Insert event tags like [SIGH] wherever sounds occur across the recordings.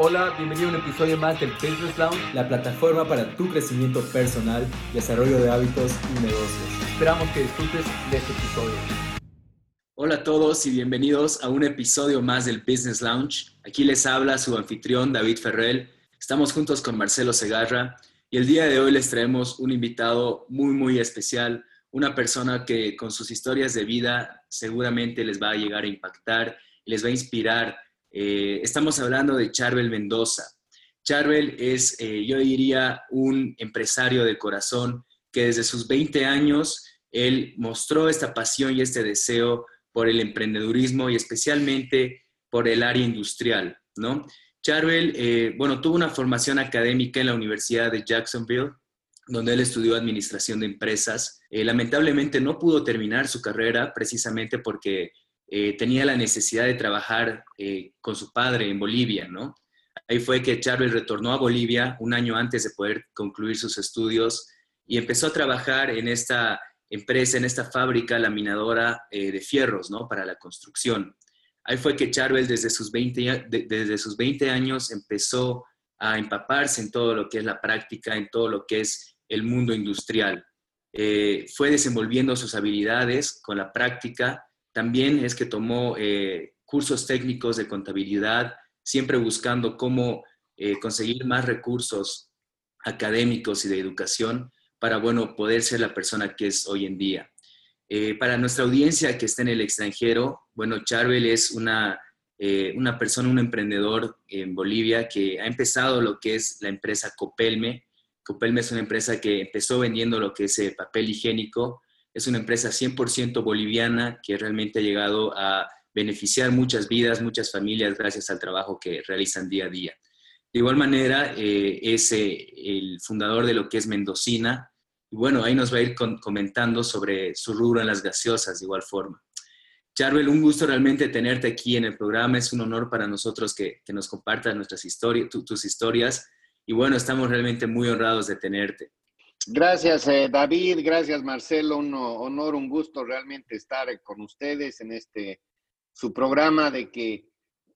Hola, bienvenido a un episodio más del Business Lounge, la plataforma para tu crecimiento personal, desarrollo de hábitos y negocios. Esperamos que disfrutes de este episodio. Hola a todos y bienvenidos a un episodio más del Business Lounge. Aquí les habla su anfitrión David Ferrell. Estamos juntos con Marcelo Segarra y el día de hoy les traemos un invitado muy, muy especial, una persona que con sus historias de vida seguramente les va a llegar a impactar y les va a inspirar eh, estamos hablando de Charbel Mendoza. Charbel es, eh, yo diría, un empresario de corazón que desde sus 20 años, él mostró esta pasión y este deseo por el emprendedurismo y especialmente por el área industrial, ¿no? Charbel, eh, bueno, tuvo una formación académica en la Universidad de Jacksonville, donde él estudió administración de empresas. lamentablemente no pudo terminar su carrera precisamente porque eh, tenía la necesidad de trabajar eh, con su padre en Bolivia, ¿no? Ahí fue que Charles retornó a Bolivia un año antes de poder concluir sus estudios y empezó a trabajar en esta empresa, en esta fábrica laminadora eh, de fierros, ¿no? Para la construcción. Ahí fue que Charbel desde sus 20, desde sus 20 años empezó a empaparse en todo lo que es la práctica, en todo lo que es el mundo industrial. fue desenvolviendo sus habilidades con la práctica también es que tomó eh, cursos técnicos de contabilidad, siempre buscando cómo eh, conseguir más recursos académicos y de educación para, bueno, poder ser la persona que es hoy en día. Eh, para nuestra audiencia que está en el extranjero, bueno, Charbel es una, una persona, un emprendedor en Bolivia que ha empezado lo que es la empresa Copelme. Copelme es una empresa que empezó vendiendo lo que es papel higiénico, es una empresa 100% boliviana que realmente ha llegado a beneficiar muchas vidas, muchas familias gracias al trabajo que realizan día a día. De igual manera, eh, es eh, el fundador de lo que es Mendocina. Y bueno, ahí nos va a ir comentando sobre su rubro en las gaseosas de igual forma. Charbel, un gusto realmente tenerte aquí en el programa. Es un honor para nosotros que, nos compartas nuestras historias, tus historias. Y bueno, estamos realmente muy honrados de tenerte. Gracias, eh, David. Gracias, Marcelo. Un honor, un gusto realmente estar con ustedes en este su programa de que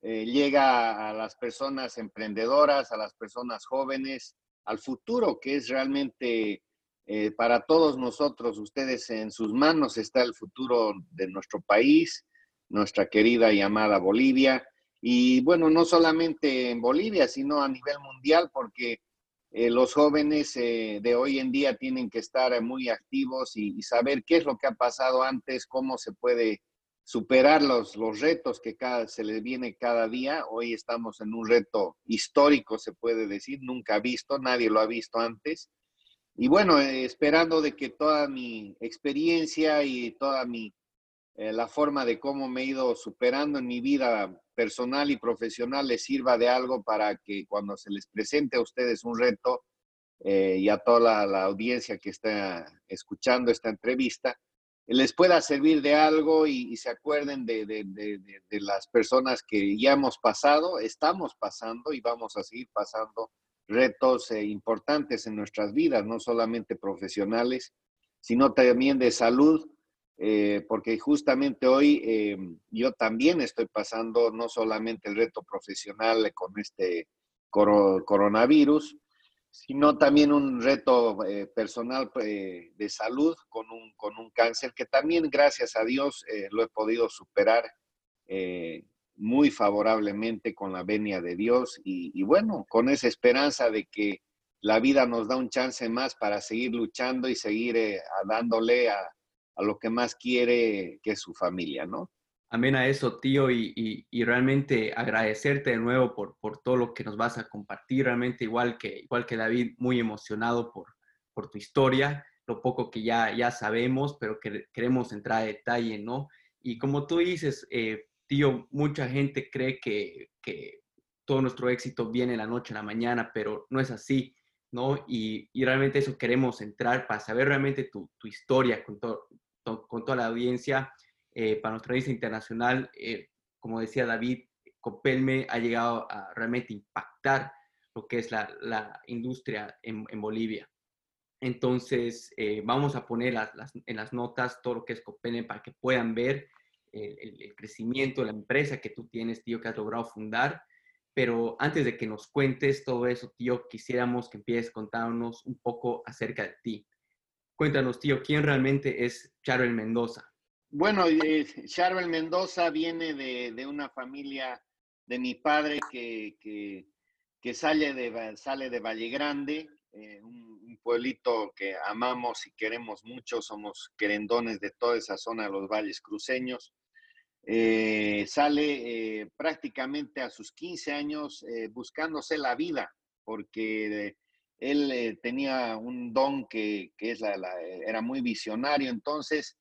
eh, llega a las personas emprendedoras, a las personas jóvenes, al futuro, que es realmente eh, para todos nosotros, ustedes en sus manos está el futuro de nuestro país, nuestra querida y amada Bolivia. Y bueno, no solamente en Bolivia, sino a nivel mundial, porque eh, los jóvenes eh, de hoy en día tienen que estar muy activos y, saber qué es lo que ha pasado antes, cómo se puede superar los, los retos que se les viene cada día. Hoy estamos en un reto histórico, se puede decir, nunca visto, nadie lo ha visto antes. Y bueno, eh, esperando de que toda mi experiencia y toda mi, la forma de cómo me he ido superando en mi vida personal y profesional les sirva de algo para que cuando se les presente a ustedes un reto eh, y a toda la, audiencia que está escuchando esta entrevista, les pueda servir de algo y, se acuerden de, de, las personas que ya hemos pasado, estamos pasando y vamos a seguir pasando retos eh, importantes en nuestras vidas, no solamente profesionales, sino también de salud, eh, porque justamente hoy eh, yo también estoy pasando no solamente el reto profesional con este coronavirus, sino también un reto eh, personal de salud con un, con un cáncer que también, gracias a Dios, lo he podido superar muy favorablemente con la venia de Dios y, y bueno, con esa esperanza de que la vida nos da un chance más para seguir luchando y seguir dándole a, a lo que más quiere que su familia, ¿no? Amén a eso, tío, y, realmente agradecerte de nuevo por, por, todo lo que nos vas a compartir, realmente igual que, igual que David, muy emocionado por, por tu historia, lo poco que ya, ya sabemos, pero que queremos entrar a detalle, ¿no? Y como tú dices, eh, tío, mucha gente cree que, que todo nuestro éxito viene la noche a la mañana, pero no es así. ¿no? Y, y, realmente eso queremos entrar para saber realmente tu, tu historia con, con toda la audiencia eh, para nuestra audiencia internacional. Eh, como decía David, Copelme ha llegado a realmente impactar lo que es la, la industria en, en, Bolivia. Entonces, eh, vamos a poner las, en las notas todo lo que es Copelme para que puedan ver el, el, crecimiento de la empresa que tú tienes, tío, que has logrado fundar Pero antes de que nos cuentes todo eso, tío, quisiéramos que empieces contándonos un poco acerca de ti. Cuéntanos, tío, ¿quién realmente es Charbel Mendoza? Bueno, eh, Charbel Mendoza viene de, una familia de mi padre que, que, sale, de, sale de Valle Grande, eh, un, pueblito que amamos y queremos mucho, somos querendones de toda esa zona de los valles cruceños. Eh, sale prácticamente a sus 15 años buscándose la vida, porque él tenía un don que, es la, era muy visionario, entonces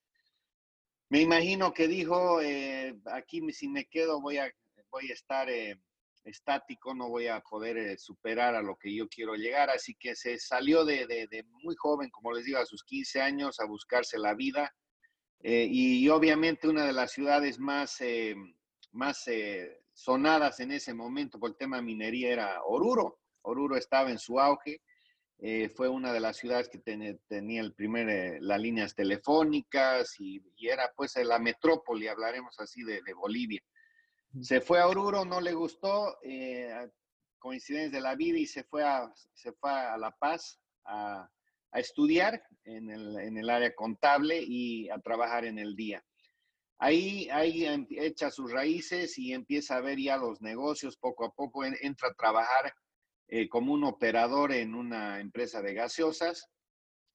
me imagino que dijo, eh, aquí si me quedo voy a, voy a estar eh, estático, no voy a poder eh, superar a lo que yo quiero llegar, así que se salió de, muy joven, como les digo, a sus 15 años a buscarse la vida. Y, obviamente una de las ciudades más, más sonadas en ese momento por el tema minería era Oruro. Oruro estaba en su auge eh, fue una de las ciudades que tenía el primer, eh, las líneas telefónicas y, era pues la metrópoli, hablaremos así, de, Bolivia. Se fue a Oruro, no le gustó, eh, coincidencia de la vida, y se fue a, se fue a La Paz a, a estudiar en el, en el, área contable y a trabajar en el día. Ahí, ahí em, echa sus raíces y empieza a ver ya los negocios, poco a poco entra a trabajar eh, como un operador en una empresa de gaseosas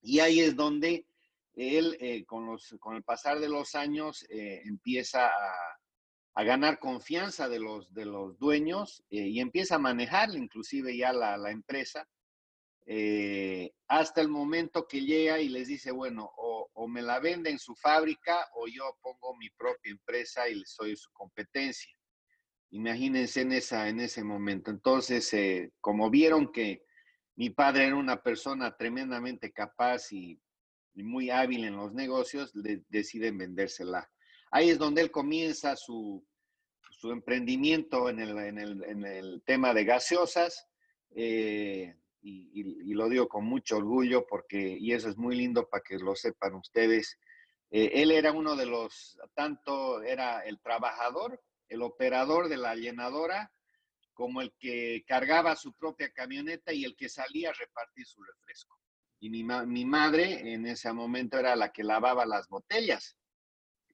y ahí es donde él eh, con, los, con el pasar de los años eh, empieza a, ganar confianza de los, de los dueños y empieza a manejar inclusive ya la, la empresa hasta el momento que llega y les dice, bueno, o, me la venden en su fábrica o yo pongo mi propia empresa y soy su competencia. Imagínense en, esa, en ese momento. Entonces, eh, como vieron que mi padre era una persona tremendamente capaz y, muy hábil en los negocios, deciden vendérsela. Ahí es donde él comienza su, su emprendimiento en el, en, el, tema de gaseosas. Eh, y, lo digo con mucho orgullo porque, y eso es muy lindo para que lo sepan ustedes, eh, él era uno de los, tanto era el trabajador el operador de la llenadora como el que cargaba su propia camioneta y el que salía a repartir su refresco. Y mi, mi madre en ese momento era la que lavaba las botellas,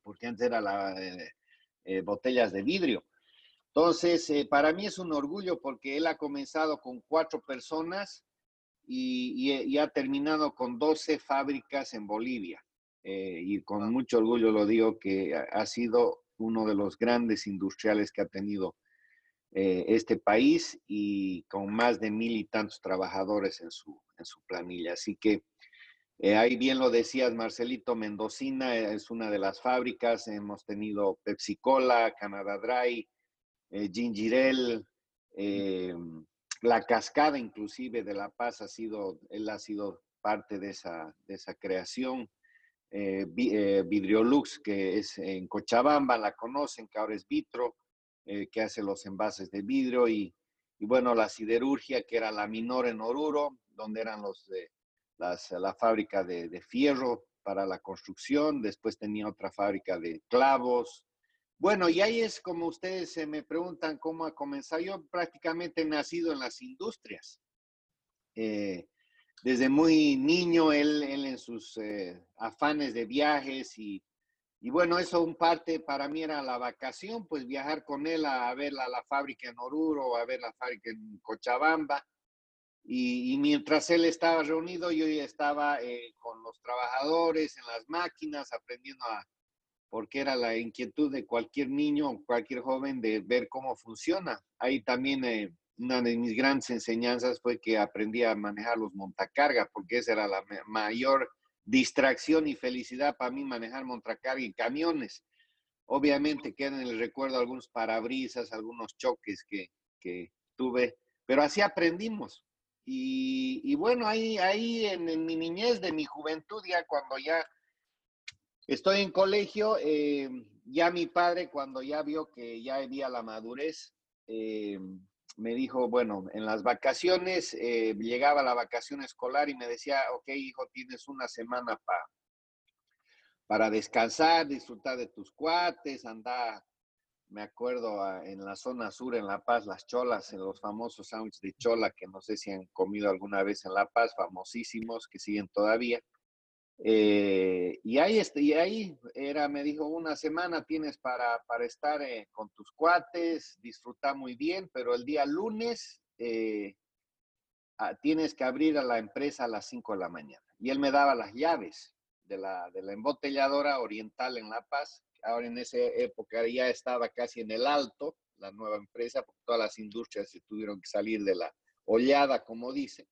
porque antes era la, eh, eh, botellas de vidrio. Entonces, eh, para mí es un orgullo porque él ha comenzado con cuatro personas y, y, ha terminado con 12 fábricas en Bolivia. y con mucho orgullo lo digo que ha sido uno de los grandes industriales que ha tenido eh, este país y con más de mil y tantos trabajadores en su, en su planilla. Así que eh, ahí bien lo decías, Marcelito, Mendocina es una de las fábricas. Hemos tenido Pepsi Cola, Canada Dry, eh, Ginger eh, La Cascada, inclusive de La Paz, ha sido, él ha sido parte de esa, de esa creación eh, eh, Vidriolux, que es en Cochabamba, la conocen, que ahora es Vitro, eh, que hace los envases de vidrio, y, bueno, la siderurgia, que era la minor en Oruro, donde eran los de la fábrica de, fierro para la construcción, después tenía otra fábrica de clavos. Bueno, y ahí es como ustedes se me preguntan cómo ha comenzado. Yo prácticamente he nacido en las industrias. Eh, desde muy niño, él, en sus eh, afanes de viajes y, bueno, eso un parte para mí era la vacación, pues viajar con él a, ver la, la, fábrica en Oruro, a ver la fábrica en Cochabamba. Y, mientras él estaba reunido, yo ya estaba eh, con los trabajadores en las máquinas, aprendiendo a, porque era la inquietud de cualquier niño cualquier joven de ver cómo funciona. Ahí también eh, una de mis grandes enseñanzas fue que aprendí a manejar los montacargas, porque esa era la mayor distracción y felicidad para mí manejar montacarga y camiones. Obviamente quedan en el recuerdo algunos parabrisas, algunos choques que, tuve, pero así aprendimos. Y, bueno, ahí, ahí en, mi niñez, de mi juventud, ya cuando ya estoy en colegio, eh, ya mi padre, cuando ya vio que ya había la madurez, eh, me dijo, bueno, en las vacaciones, eh, llegaba la vacación escolar y me decía, ok, hijo, tienes una semana para descansar, disfrutar de tus cuates, anda, me acuerdo en la zona sur, en La Paz, las cholas, en los famosos sándwiches de chola, que no sé si han comido alguna vez en La Paz, famosísimos, que siguen todavía. Eh, y ahí, este, y ahí era, me dijo, una semana tienes para, para estar eh, con tus cuates, disfrutar muy bien, pero el día lunes eh, ah, tienes que abrir a la empresa a las 5 de la mañana. Y él me daba las llaves de la, de la embotelladora oriental en La Paz. Ahora en esa época ya estaba casi en el alto la nueva empresa, porque todas las industrias se tuvieron que salir de la oleada, como dice.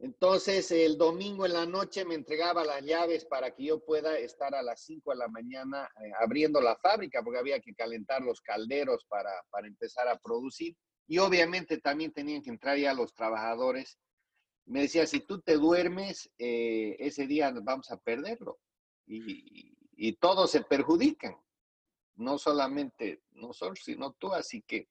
Entonces, el domingo en la noche me entregaba las llaves para que yo pueda estar a las 5 de la mañana eh, abriendo la fábrica, porque había que calentar los calderos para, para, empezar a producir. Y obviamente también tenían que entrar ya los trabajadores. Me decía, si tú te duermes, eh, ese día vamos a perderlo. Y, y todos se perjudican, no solamente nosotros, sino tú. Así que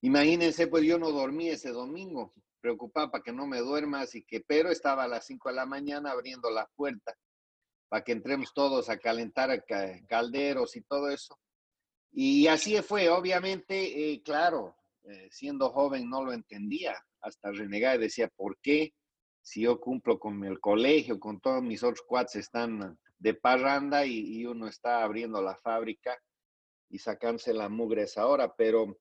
imagínense, pues yo no dormí ese domingo preocupaba para que no me duerma, así que, pero estaba a las 5 de la mañana abriendo la puerta para que entremos todos a calentar calderos y todo eso. Y así fue, obviamente, eh, claro, eh, siendo joven no lo entendía, hasta renegar y decía, ¿por qué? Si yo cumplo con el colegio, con todos mis otros cuates están de parranda y, y uno está abriendo la fábrica y sacándose la mugre esa hora, pero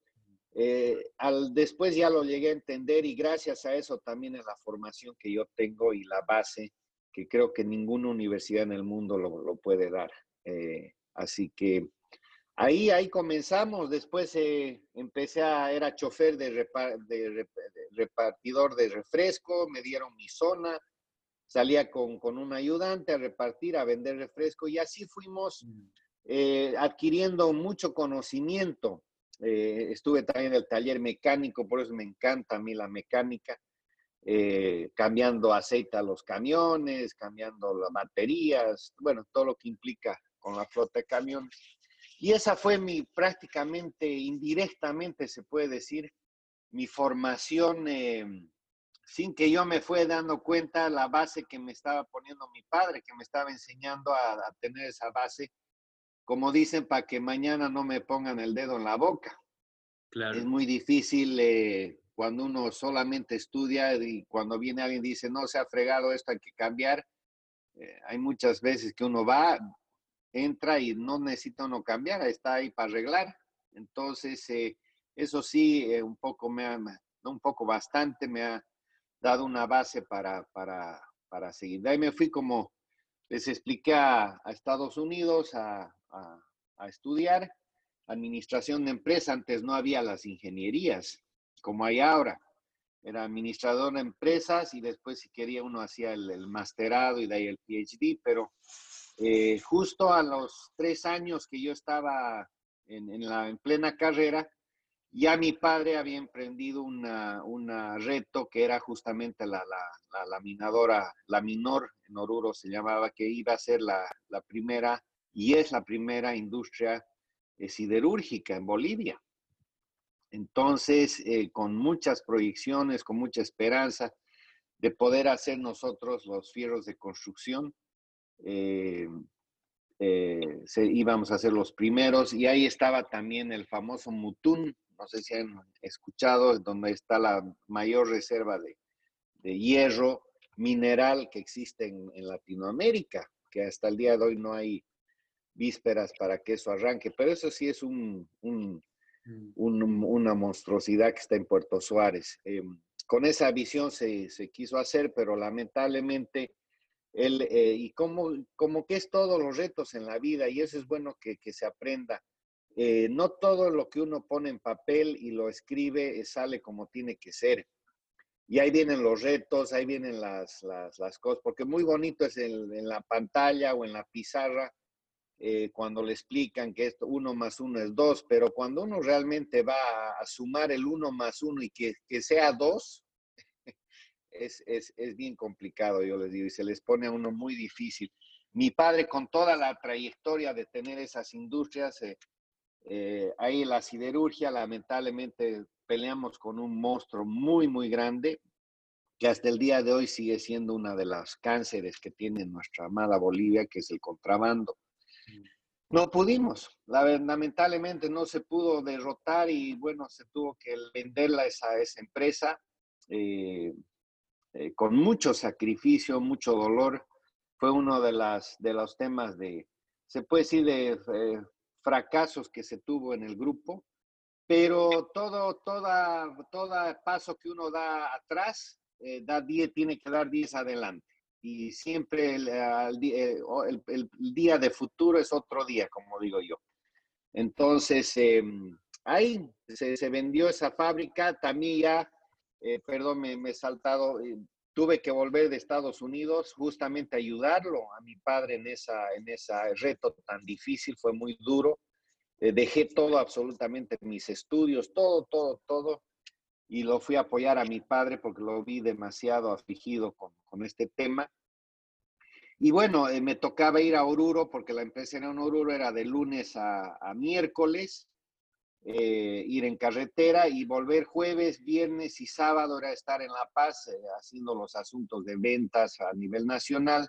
eh, al, después ya lo llegué a entender y gracias a eso también es la formación que yo tengo y la base que creo que ninguna universidad en el mundo lo, puede dar. Eh, así que ahí, ahí comenzamos. Después eh, empecé a, era chofer de, repartidor de refresco, me dieron mi zona, salía con, con, un ayudante a repartir, a vender refresco y así fuimos mm. adquiriendo mucho conocimiento. Eh, estuve también en el taller mecánico, por eso me encanta a mí la mecánica, eh, cambiando aceite a los camiones, cambiando las baterías, bueno, todo lo que implica con la flota de camiones. Y esa fue mi prácticamente, indirectamente se puede decir, mi formación, eh, sin que yo me fue dando cuenta la base que me estaba poniendo mi padre, que me estaba enseñando a tener esa base como dicen, para que mañana no me pongan el dedo en la boca. Claro. Es muy difícil eh, cuando uno solamente estudia y cuando viene alguien y dice, no, se ha fregado esto, hay que cambiar. Eh, hay muchas veces que uno va, entra y no necesita uno cambiar, está ahí para arreglar. Entonces, eh, eso sí, un poco me ha, no un poco, bastante me ha dado una base para, para, para seguir. De ahí me fui como, les expliqué a, a Estados Unidos, a, a, estudiar administración de empresa. Antes no había las ingenierías como hay ahora. Era administrador de empresas y después si quería uno hacía el, masterado y de ahí el PhD, pero eh, justo a los tres años que yo estaba en, la, en plena carrera, ya mi padre había emprendido una, una reto que era justamente la, la, la, laminadora, la minor en Oruro se llamaba, que iba a ser la, la primera y es la primera industria eh, siderúrgica en Bolivia. Entonces, eh, con muchas proyecciones, con mucha esperanza de poder hacer nosotros los fierros de construcción, eh, íbamos a ser los primeros y ahí estaba también el famoso Mutún, no sé si han escuchado, donde está la mayor reserva de, hierro mineral que existe en Latinoamérica, que hasta el día de hoy no hay vísperas para que eso arranque, pero eso sí es un, mm. una monstruosidad que está en Puerto Suárez. Em, con esa visión se, quiso hacer, pero lamentablemente, él, eh, y como, como que es todos los retos en la vida, y eso es bueno que, se aprenda. Eh, no todo lo que uno pone en papel y lo escribe eh, sale como tiene que ser. Y ahí vienen los retos, ahí vienen las, las, cosas, porque muy bonito es en la pantalla o en la pizarra eh, cuando le explican que esto uno más uno es dos, pero cuando uno realmente va a, sumar el uno más uno y que, sea dos, [LAUGHS] es, es, es, bien complicado, yo les digo, y se les pone a uno muy difícil. Mi padre, con toda la trayectoria de tener esas industrias, eh, eh, ahí la siderurgia, lamentablemente peleamos con un monstruo muy, muy grande, que hasta el día de hoy sigue siendo una de las cánceres que tiene nuestra amada Bolivia, que es el contrabando. No pudimos, lamentablemente no se pudo derrotar y bueno, se tuvo que venderla a esa, esa empresa eh, eh, con mucho sacrificio, mucho dolor. Fue uno de, las, de los temas de, se puede decir, de eh, fracasos que se tuvo en el grupo, pero todo, toda, toda paso que uno da atrás, da 10, tiene que dar 10 adelante y siempre eh, el, día de futuro es otro día, como digo yo. Entonces, em, ahí se, vendió esa fábrica, también ya, eh, perdón, me, he saltado, eh, tuve que volver de Estados Unidos justamente a ayudarlo a mi padre en esa, en ese reto tan difícil, fue muy duro. dejé todo, absolutamente mis estudios, todo, todo, todo, y lo fui a apoyar a mi padre porque lo vi demasiado afligido con, con este tema. Y bueno, eh, me tocaba ir a Oruro porque la empresa en Oruro era de lunes a, miércoles, eh, ir en carretera y volver jueves, viernes y sábado era estar en La Paz eh, haciendo los asuntos de ventas a nivel nacional.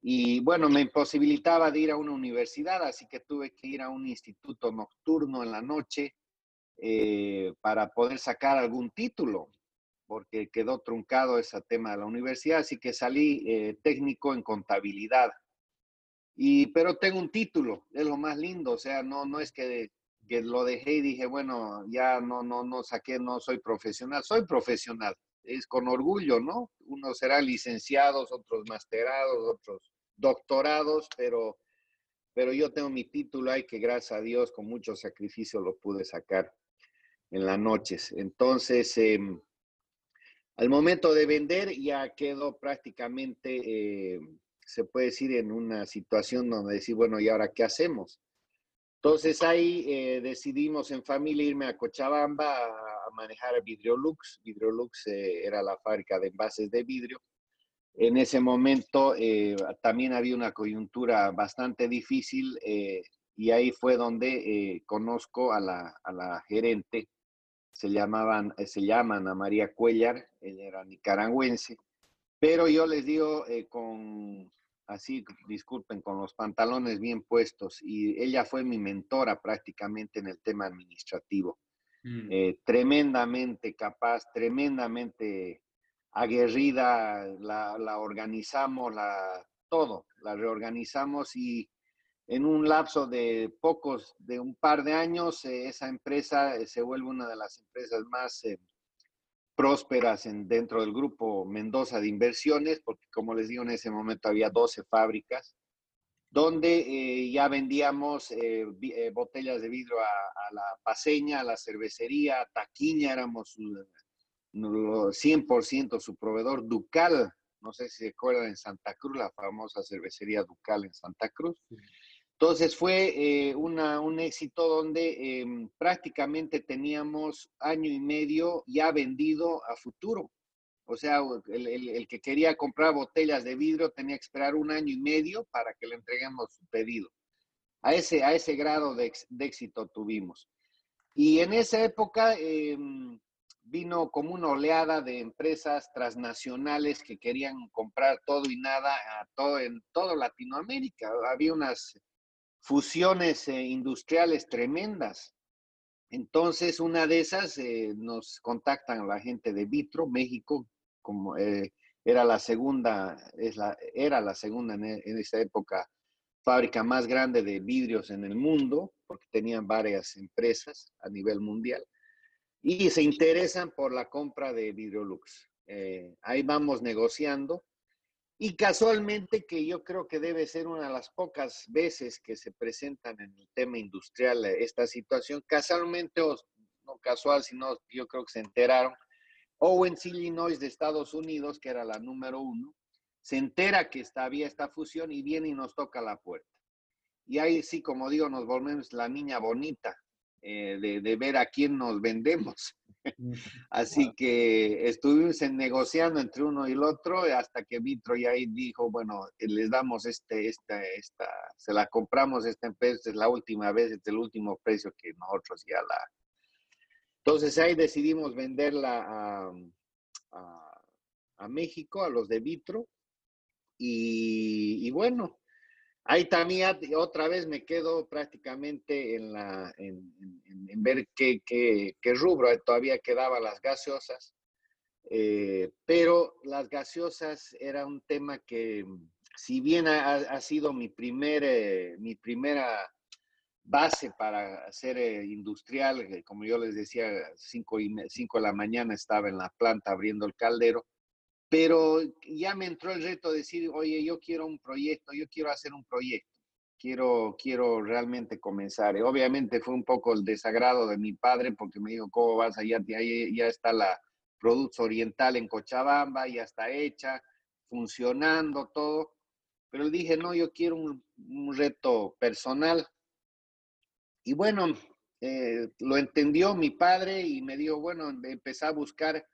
Y bueno, me imposibilitaba de ir a una universidad, así que tuve que ir a un instituto nocturno en la noche para poder sacar algún título porque quedó truncado ese tema de la universidad, así que salí eh, técnico en contabilidad. Y, pero tengo un título, es lo más lindo, o sea, no, no es que, que lo dejé y dije, bueno, ya no, no, no saqué, no soy profesional, soy profesional, es con orgullo, ¿no? Unos serán licenciados, otros masterados, otros doctorados, pero, pero yo tengo mi título ahí que gracias a Dios con mucho sacrificio lo pude sacar en las noches. Entonces, eh, al momento de vender ya quedó prácticamente, eh, se puede decir, en una situación donde decir, bueno, ¿y ahora qué hacemos? Entonces ahí eh, decidimos en familia irme a Cochabamba a, manejar Vidriolux. Vidriolux eh, era la fábrica de envases de vidrio. En ese momento también había una coyuntura bastante difícil y ahí fue donde conozco a la, a la gerente se, llamaban, eh, se llaman a María Cuellar, ella era nicaragüense, pero yo les digo eh, con, así, disculpen, con los pantalones bien puestos, y ella fue mi mentora prácticamente en el tema administrativo. Mm. Eh, tremendamente capaz, tremendamente aguerrida, la, la organizamos, la, todo, la reorganizamos y en un lapso de pocos, de un par de años, eh, esa empresa eh, se vuelve una de las empresas más eh, prósperas en, dentro del grupo Mendoza de Inversiones, porque como les digo, en ese momento había 12 fábricas, donde ya vendíamos botellas de vidrio a, la paseña, a la cervecería, a taquiña, éramos 100% su proveedor, Ducal, no sé si se acuerdan en Santa Cruz, la famosa cervecería Ducal en Santa Cruz. Entonces fue eh, un éxito donde em, prácticamente teníamos año y medio ya vendido a futuro. O sea, el, que quería comprar botellas de vidrio tenía que esperar un año y medio para que le entreguemos su pedido. A ese, a ese grado de, éxito tuvimos. Y en esa época em, vino como una oleada de empresas transnacionales que querían comprar todo y nada a todo, en todo Latinoamérica. Había unas fusiones eh, industriales tremendas. Entonces, una de esas eh, nos contactan la gente de Vitro, México, como eh, era la segunda, es la, era la segunda en, en, esa época fábrica más grande de vidrios en el mundo, porque tenían varias empresas a nivel mundial, y se interesan por la compra de Vidrolux. ahí vamos negociando y casualmente, que yo creo que debe ser una de las pocas veces que se presentan en el tema industrial eh, esta situación, casualmente, o no casual, sino yo creo que se enteraron, Owens, Illinois de Estados Unidos, que era la número uno, se entera que está, había esta fusión y viene y nos toca la puerta. Y ahí sí, como digo, nos volvemos la niña bonita eh, de, de, ver a quién nos vendemos. Así que estuvimos negociando entre uno y el otro hasta que Vitro ya ahí dijo, bueno, les damos este, esta, esta, se la compramos esta empresa, es la última vez, es el último precio que nosotros ya la... Entonces ahí decidimos venderla a, a, México, a los de Vitro, y, y bueno, ahí también otra vez me quedo prácticamente en, ver qué, rubro, todavía quedaban las gaseosas, eh, pero las gaseosas era un tema que, si bien ha, sido mi, primer, eh, mi primera base para ser eh, industrial, como yo les decía, cinco, y, cinco de la mañana estaba en la planta abriendo el caldero, pero ya me entró el reto de decir, oye, yo quiero un proyecto, yo quiero hacer un proyecto, quiero, quiero realmente comenzar. obviamente fue un poco el desagrado de mi padre porque me dijo, ¿cómo vas allá? Ya, ya está la Productos Oriental en Cochabamba, ya está hecha, funcionando todo. Pero dije, no, yo quiero un, un reto personal. Y bueno, eh, lo entendió mi padre y me dijo, bueno, empecé a buscar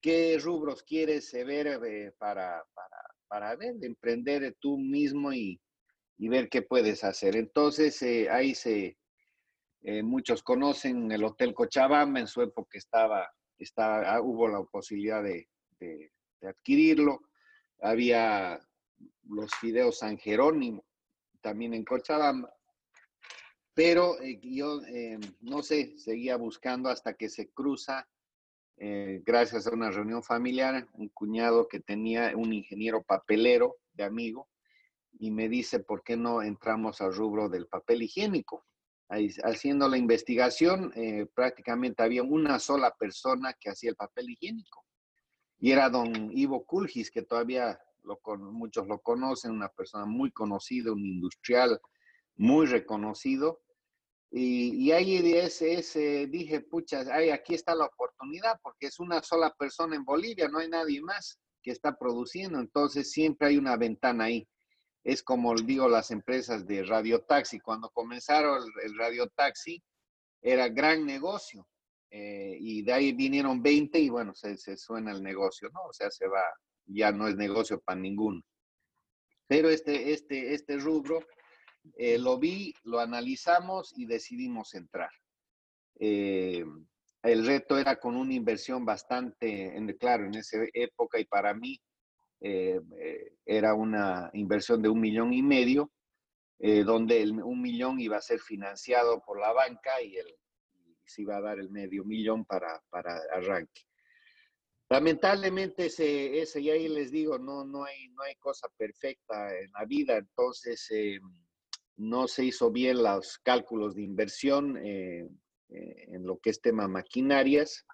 qué rubros quieres ver eh, para, para, para ver, emprender tú mismo y, y, ver qué puedes hacer. Entonces, eh, ahí se, muchos conocen el Hotel Cochabamba, en su época estaba, estaba ah, hubo la posibilidad de, de, de adquirirlo. Había los fideos San Jerónimo, también en Cochabamba. Pero eh, yo, eh, no sé, seguía buscando hasta que se cruza, eh, gracias a una reunión familiar, un cuñado que tenía un ingeniero papelero de amigo y me dice, ¿por qué no entramos al rubro del papel higiénico? Ahí, haciendo la investigación, prácticamente había una sola persona que hacía el papel higiénico y era don Ivo Kulgis, que todavía muchos lo conocen, una persona muy conocida, un industrial muy reconocido. Y, ahí ese, ese, dije, pucha, aquí está la oportunidad, porque es una sola persona en Bolivia, no hay nadie más que está produciendo, entonces siempre hay una ventana ahí. Es como digo las empresas de radiotaxi, cuando comenzaron el, el radiotaxi era gran negocio, eh, y de ahí vinieron 20 y bueno, se, se suena el negocio, ¿no? O sea, se va, ya no es negocio para ninguno. Pero este, este, este rubro eh, lo vi, lo analizamos y decidimos entrar. Eh, el reto era con una inversión bastante, en, claro, en esa época y para mí eh, era una inversión de un millón y medio, donde un millón iba a ser financiado por la banca y, el, y se iba a dar el medio millón para, para arranque. Lamentablemente, ese, ese, y ahí les digo, no, no, hay, no hay cosa perfecta en la vida, entonces eh, no se hizo bien los cálculos de inversión eh, eh, en lo que es tema maquinarias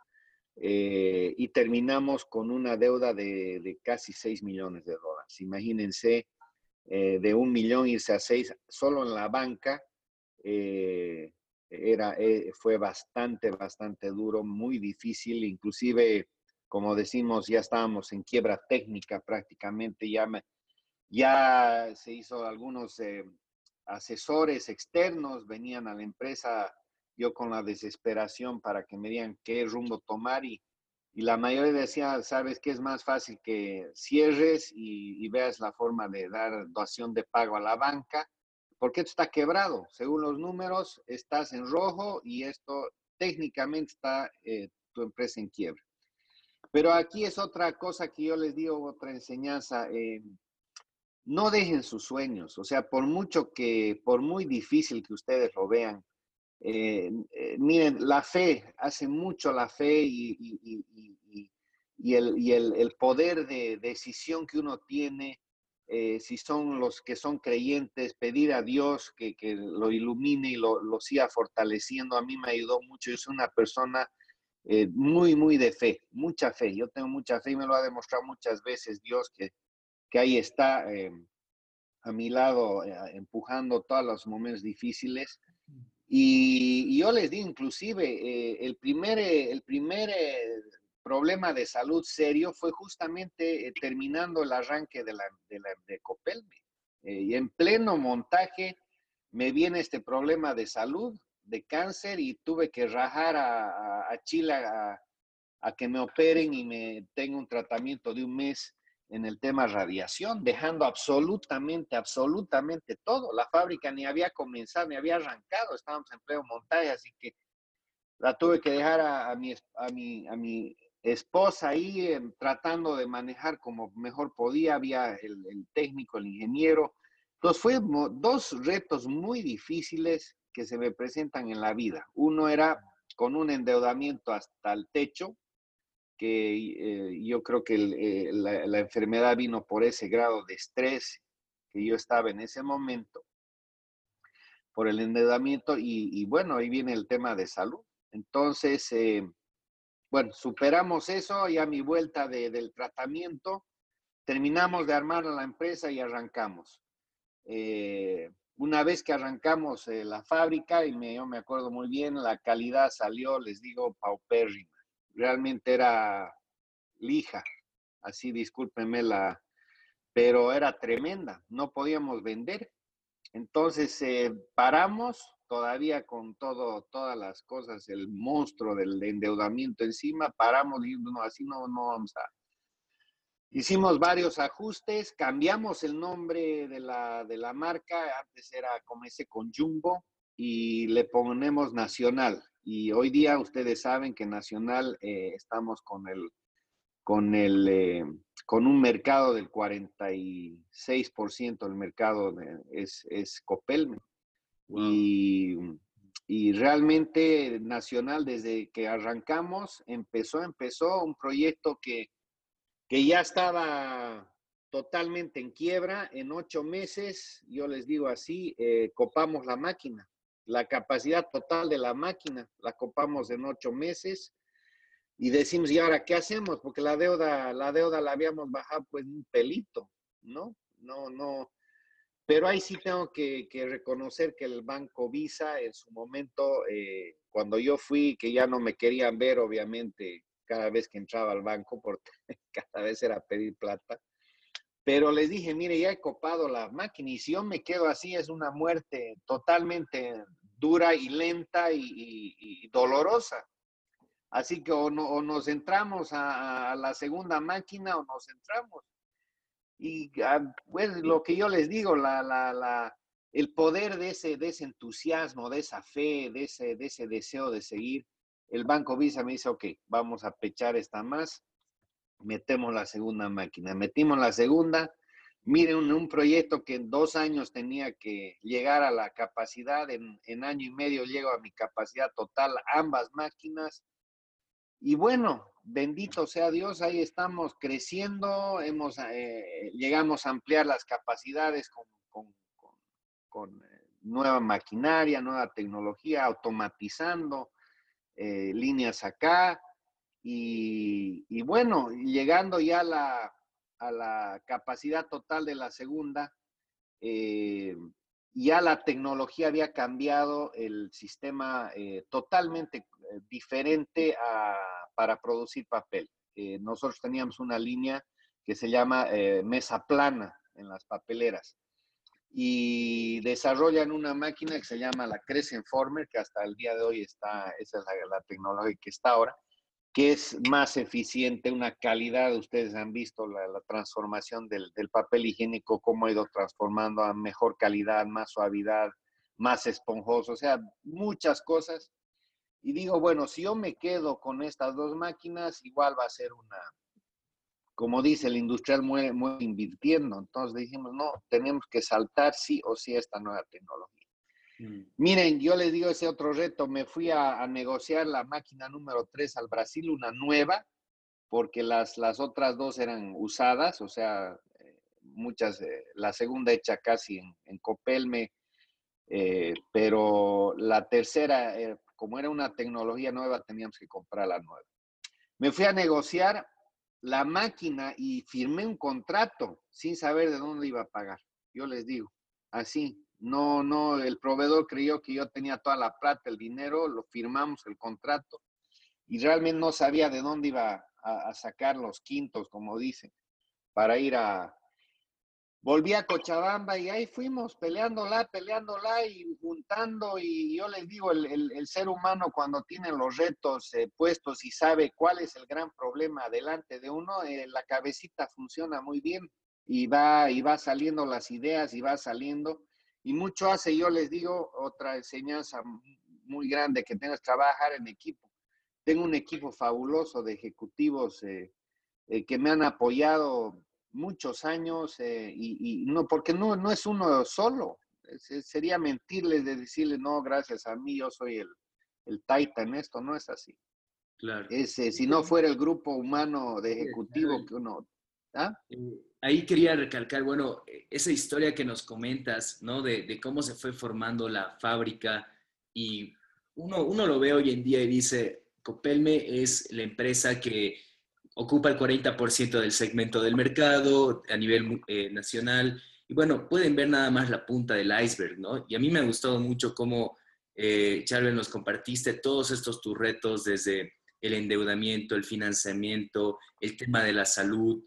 y terminamos con una deuda de, casi 6 millones de dólares. Imagínense, de un millón irse a 6 solo en la banca. era, fue bastante, bastante duro, muy difícil, inclusive como decimos, ya estábamos en quiebra técnica prácticamente, ya, ya se hizo algunos eh, asesores externos, venían a la empresa, yo con la desesperación para que me digan qué rumbo tomar y, y la mayoría decía, sabes que es más fácil que cierres y, y, veas la forma de dar donación de pago a la banca, porque esto está quebrado. Según los números, estás en rojo y esto técnicamente está eh, tu empresa en quiebra. Pero aquí es otra cosa que yo les digo, otra enseñanza. Eh, no dejen sus sueños, o sea, por mucho que, por muy difícil que ustedes lo vean, eh, eh, miren, la fe, hace mucho la fe y, el, poder de decisión que uno tiene, si son los que son creyentes, pedir a Dios que, lo ilumine y lo, lo, siga fortaleciendo, a mí me ayudó mucho. Yo soy una persona eh, muy, muy de fe, mucha fe. Yo tengo mucha fe y me lo ha demostrado muchas veces Dios que, que ahí está eh, a mi lado, eh, empujando todos los momentos difíciles. Y, yo les digo, inclusive, el primer, el primer problema de salud serio fue justamente terminando el arranque de, la, de, la, de Copelme. y en pleno montaje me viene este problema de salud de cáncer y tuve que rajar a, Chile a, que me operen y me tenga un tratamiento de un mes en el tema radiación, dejando absolutamente, absolutamente todo. La fábrica ni había comenzado, ni había arrancado, estábamos en pleno montaje, así que la tuve que dejar a, mi, a, mi, a mi esposa ahí tratando de manejar como mejor podía. Había el, el técnico, el ingeniero, Entonces, fue dos retos muy difíciles que se me presentan en la vida. Uno era con un endeudamiento hasta el techo, que eh, yo creo que eh, la, enfermedad vino por ese grado de estrés que yo estaba en ese momento, por el endeudamiento, y, bueno, ahí viene el tema de salud. Entonces, eh, bueno, superamos eso, ya mi vuelta del tratamiento, terminamos de armar la empresa y arrancamos. una vez que arrancamos la fábrica, y me, yo me acuerdo muy bien, la calidad salió, les digo, paupérrima realmente era lija, así discúlpenme la, pero era tremenda, no podíamos vender. Entonces eh, paramos todavía con todo, todas las cosas, el monstruo del endeudamiento encima, paramos y no, así no, no vamos a... Hicimos varios ajustes, cambiamos el nombre de la, de la marca, antes era como ese con Jumbo, y le ponemos Nacional. Y hoy día ustedes saben que Nacional eh, estamos con el, con el, eh, con un mercado del 46% del mercado es, es Copelme. Y, y, realmente Nacional, desde que arrancamos, empezó, empezó un proyecto que, que ya estaba totalmente en quiebra. En ocho meses, yo les digo así, eh, copamos la máquina la capacidad total de la máquina, la copamos en ocho meses y decimos, ¿y ahora qué hacemos? Porque la deuda, la deuda la habíamos bajado pues un pelito, ¿no? No, no. Pero ahí sí tengo que, reconocer que el banco Visa en su momento, eh, cuando yo fui, que ya no me querían ver, obviamente, cada vez que entraba al banco, porque [LAUGHS] cada vez era pedir plata, pero les dije, mire, ya he copado la máquina y si yo me quedo así es una muerte totalmente dura y lenta y, dolorosa. Así que o, nos entramos a, la segunda máquina o nos entramos. Y ah, pues lo que yo les digo, el poder de ese, de entusiasmo, de esa fe, de ese, de ese deseo de seguir, el Banco Visa me dice, ok, vamos a pechar esta más metemos la segunda máquina. Metimos la segunda. Miren, un, proyecto que en dos años tenía que llegar a la capacidad, en, año y medio llego a mi capacidad total, ambas máquinas. Y bueno, bendito sea Dios, ahí estamos creciendo, hemos, eh, llegamos a ampliar las capacidades con, eh, nueva maquinaria, nueva tecnología, automatizando eh, líneas acá, y, bueno, llegando ya a la, a la, capacidad total de la segunda, eh, ya la tecnología había cambiado el sistema eh, totalmente eh, diferente para producir papel. nosotros teníamos una línea que se llama mesa plana en las papeleras y desarrollan una máquina que se llama la Crescent Former, que hasta el día de hoy está, esa es la, la tecnología que está ahora, que es más eficiente, una calidad, ustedes han visto la, transformación del, papel higiénico, cómo ha ido transformando a mejor calidad, más suavidad, más esponjoso, o sea, muchas cosas. Y digo, bueno, si yo me quedo con estas dos máquinas, igual va a ser una, como dice el industrial, muere, muere invirtiendo. Entonces dijimos, no, tenemos que saltar sí o sí esta nueva tecnología. Mm. Miren, yo les digo ese otro reto, me fui a, negociar la máquina número 3 al Brasil, una nueva, porque las, las otras dos eran usadas, o sea, eh, muchas, eh, la segunda hecha casi en, Copelme, eh, pero la tercera, como era una tecnología nueva, teníamos que comprar la nueva. Me fui a negociar la máquina y firmé un contrato sin saber de dónde iba a pagar. Yo les digo, así, no, no, el proveedor creyó que yo tenía toda la plata, el dinero, lo firmamos el contrato. Y realmente no sabía de dónde iba a, sacar los quintos, como dicen, para ir a... Volví a Cochabamba y ahí fuimos peleándola, peleándola y juntando. Y yo les digo, el, ser humano cuando tiene los retos eh, puestos y sabe cuál es el gran problema delante de uno, eh, la cabecita funciona muy bien. Y va, y va saliendo las ideas y va saliendo y mucho hace, yo les digo, otra enseñanza muy grande que tengas que trabajar en equipo. Tengo un equipo fabuloso de ejecutivos eh, eh, que me han apoyado muchos años eh, y, no, porque no, no es uno solo. sería mentirle de decirle, no, gracias a mí, yo soy el, el taita en esto, no es así. Claro. Es, si no fuera el grupo humano de ejecutivo que uno... ¿ah? Eh, ahí quería recalcar, bueno, e, esa historia que nos comentas, ¿no? De, cómo se fue formando la fábrica y uno, uno lo ve hoy en día y dice, Copelme es la empresa que ocupa el 40% del segmento del mercado a nivel eh, nacional. Y bueno, pueden ver nada más la punta del iceberg, ¿no? Y a mí me ha gustado mucho cómo, eh, nos compartiste todos estos tus retos desde el endeudamiento, el financiamiento, el tema de la salud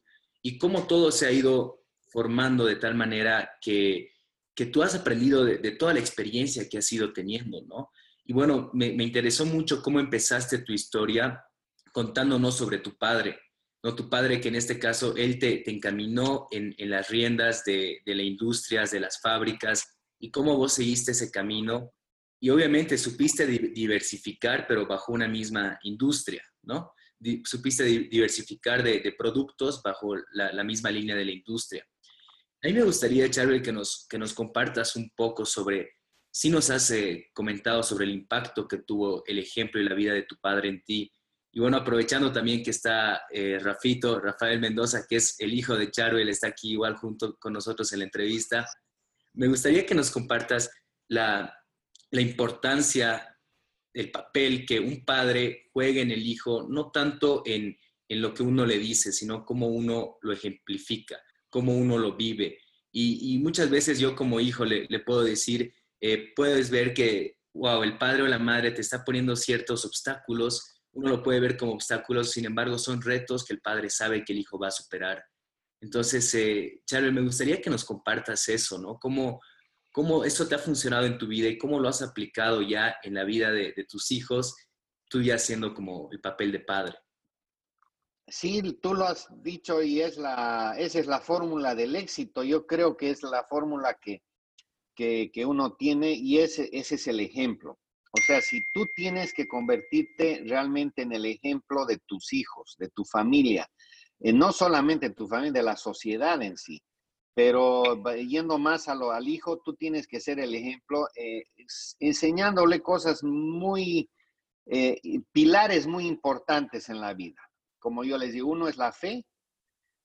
y cómo todo se ha ido formando de tal manera que, que tú has aprendido de, toda la experiencia que has ido teniendo, ¿no? Y bueno, me, me interesó mucho cómo empezaste tu historia contándonos sobre tu padre, ¿no? Tu padre que en este caso, él te, te encaminó en, en, las riendas de, de las industrias, de las fábricas, y cómo vos seguiste ese camino. Y obviamente supiste diversificar, pero bajo una misma industria, ¿no? Supiste diversificar de, de productos bajo la, la, misma línea de la industria. A mí me gustaría, Charlie, que nos, que nos compartas un poco sobre, si nos has eh, comentado sobre el impacto que tuvo el ejemplo y la vida de tu padre en ti, y bueno, aprovechando también que está eh, Rafito, Rafael Mendoza, que es el hijo de Charo, él está aquí igual junto con nosotros en la entrevista, me gustaría que nos compartas la, la importancia del papel que un padre juegue en el hijo, no tanto en, en lo que uno le dice, sino cómo uno lo ejemplifica, cómo uno lo vive. Y, muchas veces yo como hijo le, puedo decir, eh, puedes ver que, wow, el padre o la madre te está poniendo ciertos obstáculos uno lo puede ver como obstáculos, sin embargo, son retos que el padre sabe que el hijo va a superar. Entonces, eh, Charlie, me gustaría que nos compartas eso, ¿no? ¿Cómo, ¿Cómo eso te ha funcionado en tu vida y cómo lo has aplicado ya en la vida de, tus hijos, tú ya siendo como el papel de padre? Sí, tú lo has dicho y es la, esa es la fórmula del éxito. Yo creo que es la fórmula que, que, que uno tiene y ese, ese es el ejemplo. O sea, si tú tienes que convertirte realmente en el ejemplo de tus hijos, de tu familia, eh, no solamente tu familia, de la sociedad en sí, pero yendo más a lo, al hijo, tú tienes que ser el ejemplo, eh, enseñándole cosas muy, eh, pilares muy importantes en la vida. Como yo les digo, uno es la fe,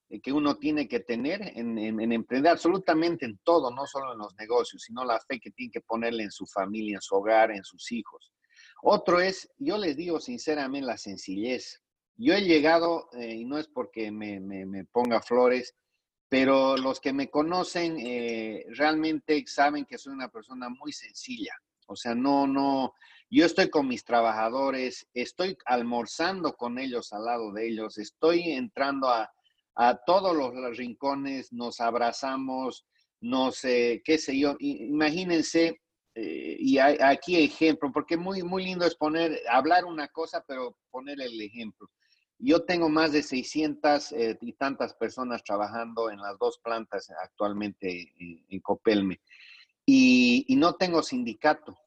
eh, que uno tiene que tener en, emprender absolutamente en todo, no solo en los negocios, sino la fe que tiene que ponerle en su familia, en su hogar, en sus hijos. Otro es, yo les digo sinceramente, la sencillez. Yo he llegado, eh, y no es porque me, ponga flores, pero los que me conocen eh, realmente saben que soy una persona muy sencilla. O sea, no, no, yo estoy con mis trabajadores, estoy almorzando con ellos al lado de ellos, estoy entrando a, a todos los, rincones, nos abrazamos, no sé, qué sé yo, imagínense, eh, y aquí ejemplo, porque muy, muy lindo es poner, hablar una cosa, pero poner el ejemplo. Yo tengo más de 600 eh, y tantas personas trabajando en las dos plantas actualmente en, Copelme y, no tengo sindicato.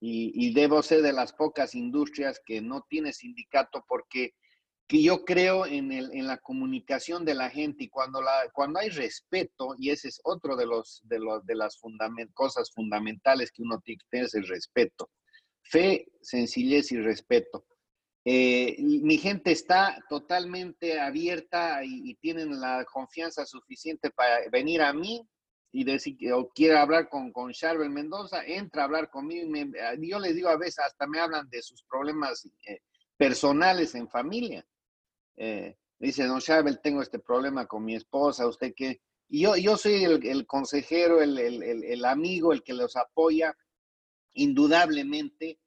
Y, y, debo ser de las pocas industrias que no tiene sindicato porque que yo creo en, el, en la comunicación de la gente y cuando, la, cuando hay respeto, y ese es otro de, los, de, los, de las cosas fundamentales que uno tiene es el respeto. Fe, sencillez y respeto. Eh, mi gente está totalmente abierta y, tienen la confianza suficiente para venir a mí y decir que quiere hablar con, con Charbel Mendoza, entra a hablar conmigo. yo les digo a veces, hasta me hablan de sus problemas eh, personales en familia. Eh, dice, don Charbel, tengo este problema con mi esposa, usted qué. Y yo, yo soy el, consejero, el, amigo, el que los apoya. Indudablemente,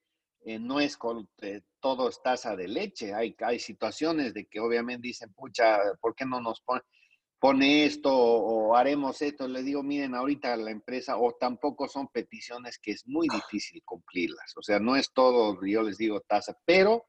eh, no es con eh, todo es taza de leche. Hay, hay situaciones de que obviamente dicen, pucha, ¿por qué no nos pone, pone esto o, haremos esto? Le digo, miren, ahorita la empresa, o tampoco son peticiones que es muy difícil cumplirlas. O sea, no es todo, yo les digo, taza, pero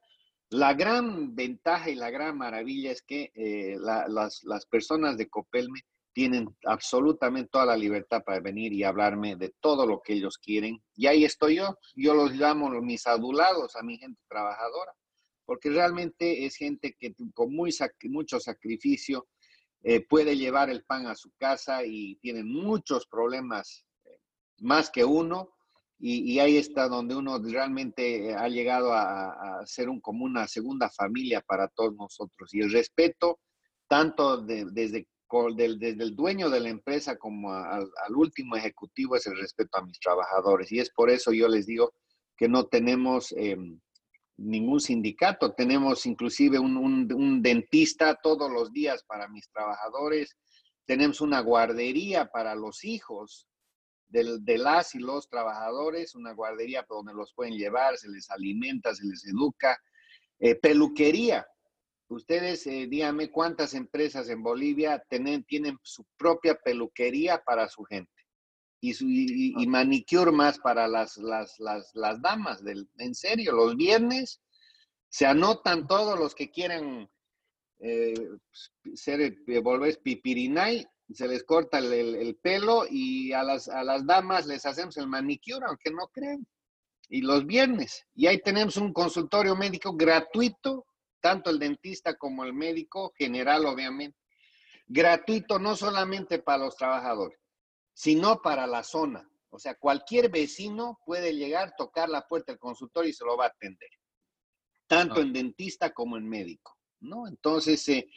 la gran ventaja y la gran maravilla es que eh, las, personas de Copelme tienen absolutamente toda la libertad para venir y hablarme de todo lo que ellos quieren. Y ahí estoy yo. Yo los llamo mis adulados a mi gente trabajadora, porque realmente es gente que con muy mucho sacrificio eh, puede llevar el pan a su casa y tiene muchos problemas, eh, más que uno, y, ahí está donde uno realmente ha llegado a, ser un, como una segunda familia para todos nosotros. Y el respeto, tanto desde, desde el dueño de la empresa como al, último ejecutivo, es el respeto a mis trabajadores. Y es por eso yo les digo que no tenemos em, ningún sindicato, tenemos inclusive un, un dentista todos los días para mis trabajadores, tenemos una guardería para los hijos de las y los trabajadores, una guardería donde los pueden llevar, se les alimenta, se les educa. Eh, peluquería. Ustedes eh, díganme cuántas empresas en Bolivia tienen, tienen su propia peluquería para su gente y, su, y, manicure más para las, las, las, las damas. Del, en serio, los viernes se anotan todos los que quieren eh, ser, eh, volver pipirinay se les corta el, pelo y a las, a las damas les hacemos el manicure, aunque no creen. Y los viernes. Y ahí tenemos un consultorio médico gratuito, tanto el dentista como el médico general, obviamente. Gratuito no solamente para los trabajadores, sino para la zona. O sea, cualquier vecino puede llegar, tocar la puerta del consultorio y se lo va a atender. Tanto en dentista como en médico. ¿no? Entonces, eh,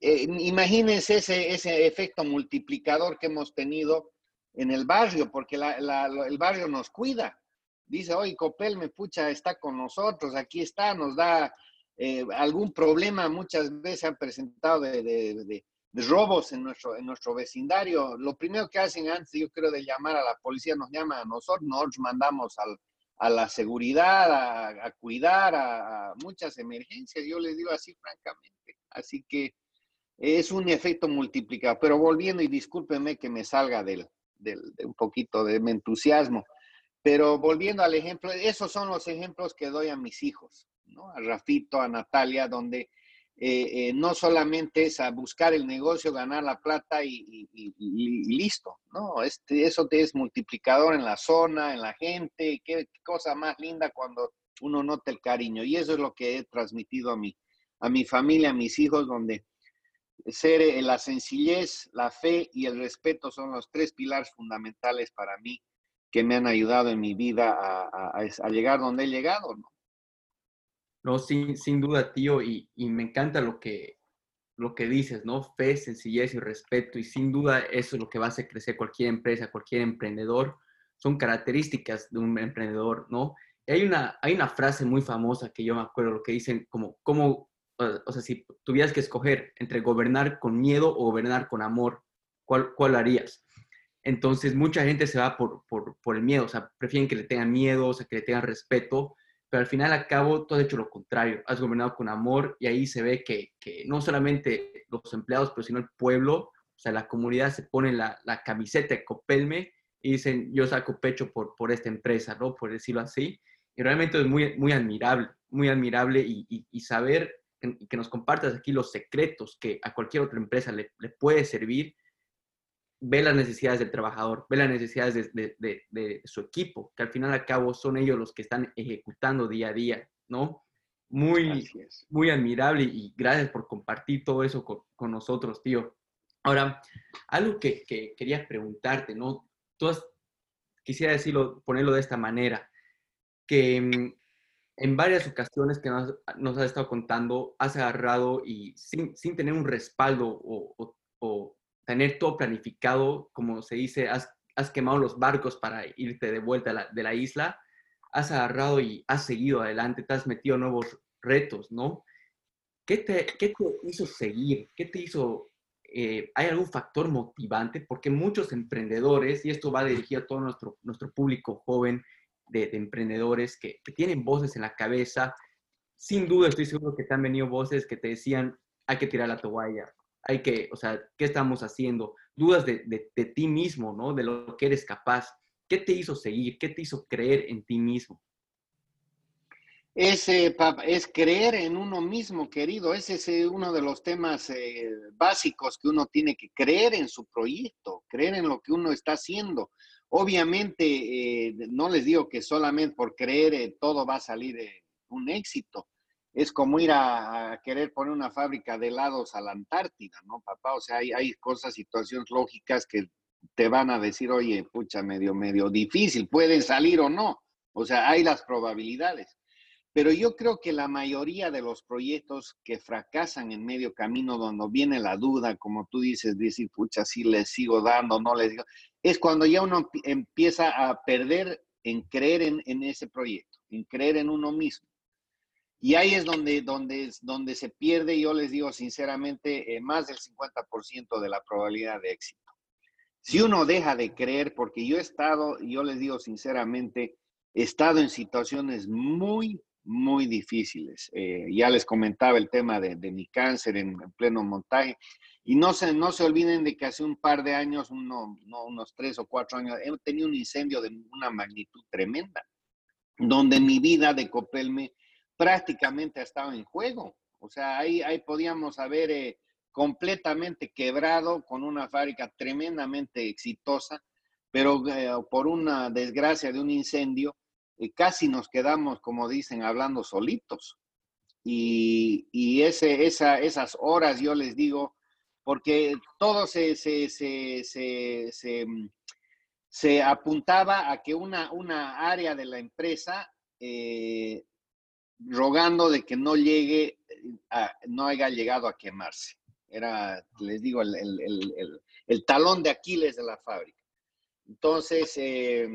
eh, imagínense ese, ese efecto multiplicador que hemos tenido en el barrio, porque el barrio nos cuida. Dice, oye, Copel, me pucha, está con nosotros, aquí está, nos da eh, algún problema. Muchas veces han presentado de, robos en nuestro, en nuestro vecindario. Lo primero que hacen antes, yo creo, de llamar a la policía, nos llama a nosotros, nosotros mandamos a la seguridad, a, cuidar, a, a, muchas emergencias. Yo les digo así, francamente. Así que es un efecto multiplicado. Pero volviendo, y discúlpenme que me salga del, de un poquito de mi entusiasmo, pero volviendo al ejemplo, esos son los ejemplos que doy a mis hijos, ¿no? A Rafito, a Natalia, donde eh, eh, no solamente es a buscar el negocio, ganar la plata y, listo, ¿no? Este, eso te es multiplicador en la zona, en la gente, qué, cosa más linda cuando uno nota el cariño. Y eso es lo que he transmitido a mi, a mi familia, a mis hijos, donde ser eh, la sencillez, la fe y el respeto son los tres pilares fundamentales para mí que me han ayudado en mi vida a, llegar donde he llegado, ¿no? No, sin, sin duda, tío, y, me encanta lo que, lo que dices, ¿no? Fe, sencillez y respeto, y sin duda eso es lo que va a hacer crecer cualquier empresa, cualquier emprendedor, son características de un emprendedor, ¿no? hay una, hay una frase muy famosa que yo me acuerdo, lo que dicen como, cómo o sea, si tuvieras que escoger entre gobernar con miedo o gobernar con amor, ¿cuál, cuál harías? Entonces, mucha gente se va por, por, por, el miedo, o sea, prefieren que le tengan miedo, o sea, que le tengan respeto, pero al final, al cabo, tú has hecho lo contrario, has gobernado con amor y ahí se ve que, que no solamente los empleados, pero sino el pueblo, o sea, la comunidad se pone la, la camiseta de Copelme y dicen, yo saco pecho por, por esta empresa, ¿no? Por decirlo así. Y realmente es muy, muy admirable, muy admirable y, y, y saber que, nos compartas aquí los secretos que a cualquier otra empresa le, puede servir, ve las necesidades del trabajador, ve las necesidades de, su equipo, que al final al cabo son ellos los que están ejecutando día a día, ¿no? Muy, muy admirable y gracias por compartir todo eso con, nosotros, tío. Ahora, algo que, que, quería preguntarte, ¿no? Tú quisiera decirlo, ponerlo de esta manera, que mm, en varias ocasiones que nos, nos, has estado contando, has agarrado y sin, sin tener un respaldo o, o, tener todo planificado, como se dice, has, has, quemado los barcos para irte de vuelta la, de la isla, has agarrado y has seguido adelante, te has metido nuevos retos, ¿no? ¿Qué te, qué te hizo seguir? ¿Qué te hizo eh, ¿hay algún factor motivante? Porque muchos emprendedores, y esto va dirigido a todo nuestro, nuestro público joven de, emprendedores que, tienen voces en la cabeza. Sin duda estoy seguro que te han venido voces que te decían, hay que tirar la toalla, hay que, o sea, ¿qué estamos haciendo? Dudas de, de, ti mismo, ¿no? De lo que eres capaz. ¿Qué te hizo seguir? ¿Qué te hizo creer en ti mismo? Es, es creer en uno mismo, querido. Ese es eh, uno de los temas eh, básicos que uno tiene que creer en su proyecto, creer en lo que uno está haciendo. Obviamente, eh, no les digo que solamente por creer todo va a salir un éxito. Es como ir a, querer poner una fábrica de helados a la Antártida, ¿no, papá? O sea, hay, cosas, situaciones lógicas que te van a decir, oye, pucha, medio, medio difícil, pueden salir o no. O sea, hay las probabilidades. Pero yo creo que la mayoría de los proyectos que fracasan en medio camino, donde viene la duda, como tú dices, decir, pucha, si les sigo dando, no les digo, es cuando ya uno empieza a perder en creer en, ese proyecto, en creer en uno mismo. Y ahí es donde, donde, donde se pierde, yo les digo sinceramente, eh, más del 50% de la probabilidad de éxito. Si uno deja de creer, porque yo he estado, yo les digo sinceramente, he estado en situaciones muy, muy difíciles. Eh, ya les comentaba el tema de, mi cáncer en, pleno montaje. Y no se, no se olviden de que hace un par de años, uno, no, unos tres o cuatro años, he tenido un incendio de una magnitud tremenda, donde mi vida de Copelme prácticamente ha estado en juego. O sea, ahí, ahí podíamos haber eh, completamente quebrado con una fábrica tremendamente exitosa, pero eh, por una desgracia de un incendio, casi nos quedamos, como dicen, hablando solitos. Y, y ese, esa, esas horas, yo les digo, porque todo se, se, se, se, se apuntaba a que una, una área de la empresa, eh, rogando de que no llegue, a, no haya llegado a quemarse. Era, les digo, el, talón de Aquiles de la fábrica. Entonces, eh,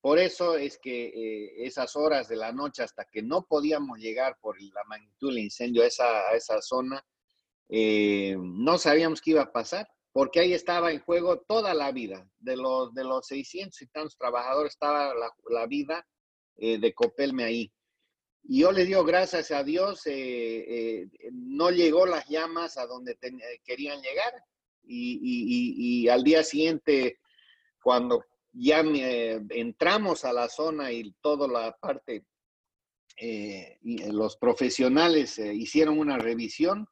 por eso es que eh, esas horas de la noche hasta que no podíamos llegar por la magnitud del incendio a esa, esa zona, eh, no sabíamos qué iba a pasar, porque ahí estaba en juego toda la vida. De los, de los 600 y tantos trabajadores estaba la, vida eh, de Copelme ahí. Y yo le digo gracias a Dios, no llegó las llamas a donde querían llegar. y, al día siguiente, cuando ya entramos a la zona y toda la parte, eh, y eh, los profesionales eh, hicieron una revisión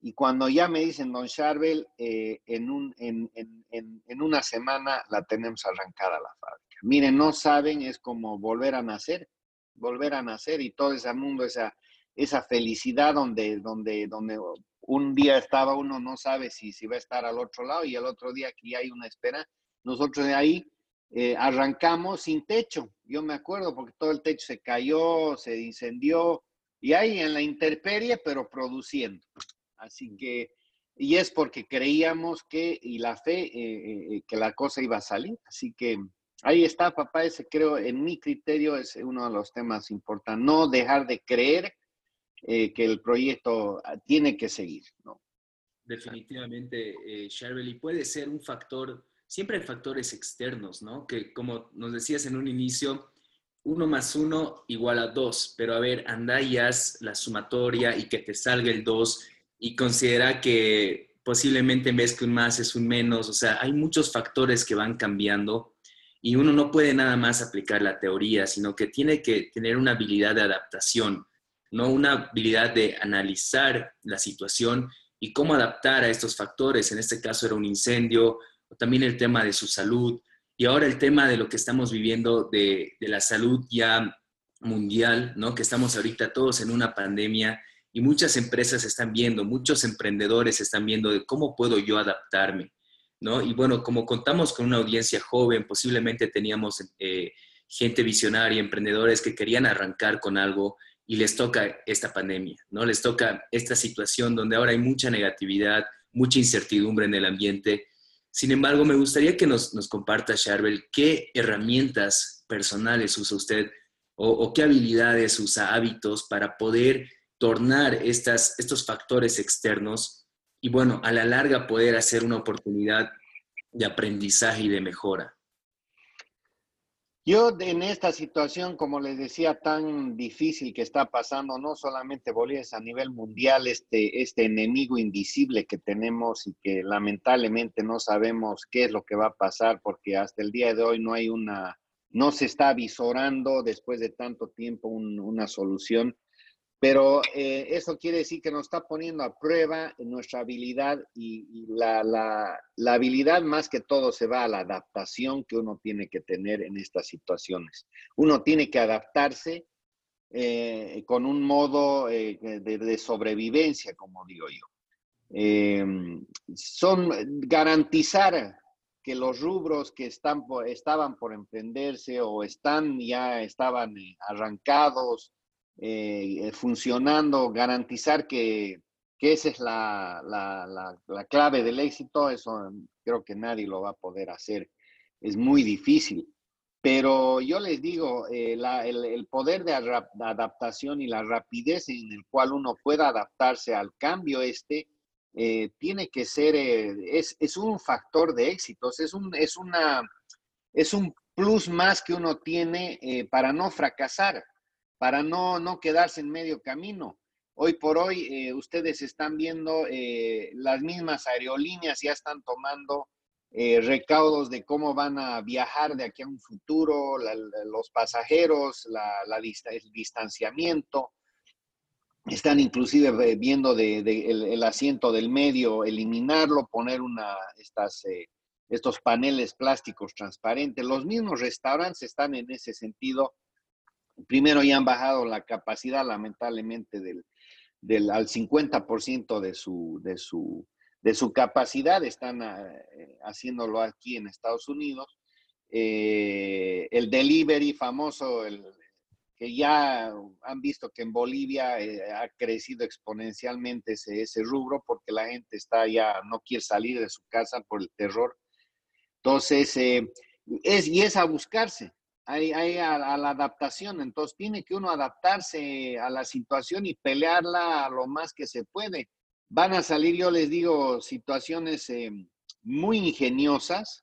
y cuando ya me dicen, don Charbel, en, un, en, en, en, una semana la tenemos arrancada la fábrica. Miren, no saben, es como volver a nacer, volver a nacer y todo ese mundo, esa, esa felicidad donde, donde, donde un día estaba uno no sabe si, si va a estar al otro lado y el otro día que hay una espera. Nosotros de ahí eh, arrancamos sin techo. Yo me acuerdo porque todo el techo se cayó, se incendió y ahí en la intemperie, pero produciendo. Así que, y es porque creíamos que, y la fe, eh, eh, que la cosa iba a salir. Así que ahí está, papá, ese creo, en mi criterio, es uno de los temas importantes. No dejar de creer que el proyecto ah, tiene que seguir. Definitivamente, eh, y puede ser un factor siempre hay factores externos, ¿no? Que como nos decías en un inicio, uno más uno igual a dos, pero a ver, anda y haz la sumatoria y que te salga el dos y considera que posiblemente en vez que un más es un menos, o sea, hay muchos factores que van cambiando y uno no puede nada más aplicar la teoría, sino que tiene que tener una habilidad de adaptación, no una habilidad de analizar la situación y cómo adaptar a estos factores. En este caso era un incendio, también el tema de su salud y ahora el tema de lo que estamos viviendo de, la salud ya mundial, ¿no? Que estamos ahorita todos en una pandemia y muchas empresas están viendo, muchos emprendedores están viendo de cómo puedo yo adaptarme, ¿no? Y bueno, como contamos con una audiencia joven, posiblemente teníamos eh, gente visionaria, emprendedores que querían arrancar con algo y les toca esta pandemia, ¿no? Les toca esta situación donde ahora hay mucha negatividad, mucha incertidumbre en el ambiente sin embargo, me gustaría que nos, comparta, Charbel, qué herramientas personales usa usted o, qué habilidades usa, hábitos para poder tornar estas, estos factores externos y, bueno, a la larga poder hacer una oportunidad de aprendizaje y de mejora. Yo en esta situación, como les decía, tan difícil que está pasando, no solamente Bolivia, es a nivel mundial, este, este enemigo invisible que tenemos y que lamentablemente no sabemos qué es lo que va a pasar porque hasta el día de hoy no hay una, no se está visorando después de tanto tiempo una solución. Pero eh, eso quiere decir que nos está poniendo a prueba nuestra habilidad y, la, la, la, habilidad más que todo se va a la adaptación que uno tiene que tener en estas situaciones. Uno tiene que adaptarse eh, con un modo eh, de, sobrevivencia, como digo yo. Em, son garantizar que los rubros que están estaban por emprenderse o están ya estaban arrancados, funcionando, garantizar que, que esa es la, la, la, clave del éxito, eso creo que nadie lo va a poder hacer. Es muy difícil. Pero yo les digo, eh, el, poder de adaptación y la rapidez en el cual uno pueda adaptarse al cambio este, eh, tiene que ser, eh, es, es, un factor de éxitos, es un, es, una, es un plus más que uno tiene para no fracasar, para no, no quedarse en medio camino. Hoy por hoy, ustedes están viendo, las mismas aerolíneas ya están tomando eh, recaudos de cómo van a viajar de aquí a un futuro, los pasajeros, la, el distanciamiento. Están inclusive viendo de, el, asiento del medio, eliminarlo, poner una, estas, eh, estos paneles plásticos transparentes. Los mismos restaurantes están en ese sentido. Primero ya han bajado la capacidad, lamentablemente, del, del al 50% de su, de su de su capacidad, están eh, haciéndolo aquí en Estados Unidos. Eh, el delivery famoso, el, que ya han visto que en Bolivia eh, ha crecido exponencialmente ese, ese, rubro porque la gente está ya, no quiere salir de su casa por el terror. Entonces, es, y es a buscarse, hay, hay a, la adaptación, entonces tiene que uno adaptarse a la situación y pelearla lo más que se puede Van a salir, yo les digo, situaciones eh, muy ingeniosas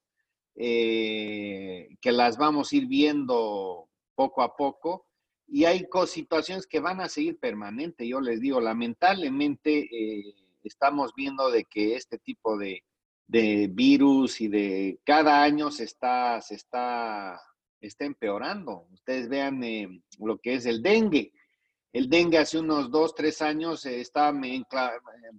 eh, que las vamos a ir viendo poco a poco y hay situaciones que van a seguir permanente. Yo les digo, lamentablemente eh, estamos viendo de que este tipo de, de, virus y de cada año se está, se está, está empeorando. Ustedes vean lo que es el dengue. El dengue hace unos dos, tres años eh, estaba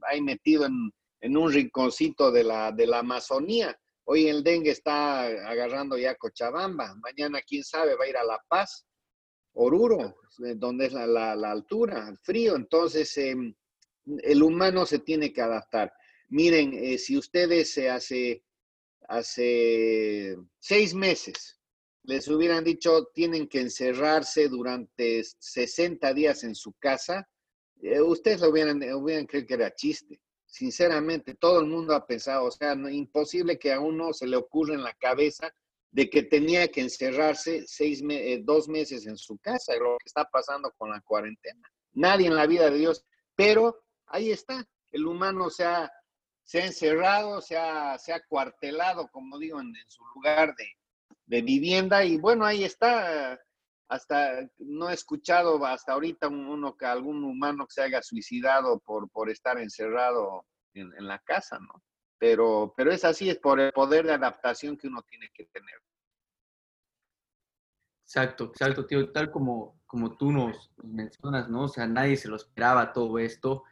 ahí metido en, un rinconcito de la, de la Amazonía. Hoy el dengue está agarrando ya Cochabamba. Mañana, quién sabe, va a ir a La Paz, Oruro, eh, donde es la, altura, el frío. Entonces, em, el humano se tiene que adaptar. Miren, eh, si ustedes se hace, hace seis meses les hubieran dicho tienen que encerrarse durante 60 días en su casa, eh, ustedes lo hubieran, hubieran creído que era chiste. Sinceramente, todo el mundo ha pensado, o sea, imposible que a uno se le ocurra en la cabeza de que tenía que encerrarse seis eh, dos meses en su casa, lo que está pasando con la cuarentena. Nadie en la vida de Dios, pero ahí está, el humano se ha, se ha encerrado, se ha, se ha cuartelado, como digo, en su lugar de, de vivienda y bueno, ahí está. Hasta no he escuchado hasta ahorita uno que algún humano que se haya suicidado por, por estar encerrado en, la casa, ¿no? Pero, pero es así, es por el poder de adaptación que uno tiene que tener. Exacto, exacto, tío. Tal como, como tú nos mencionas, ¿no? O sea, nadie se lo esperaba todo esto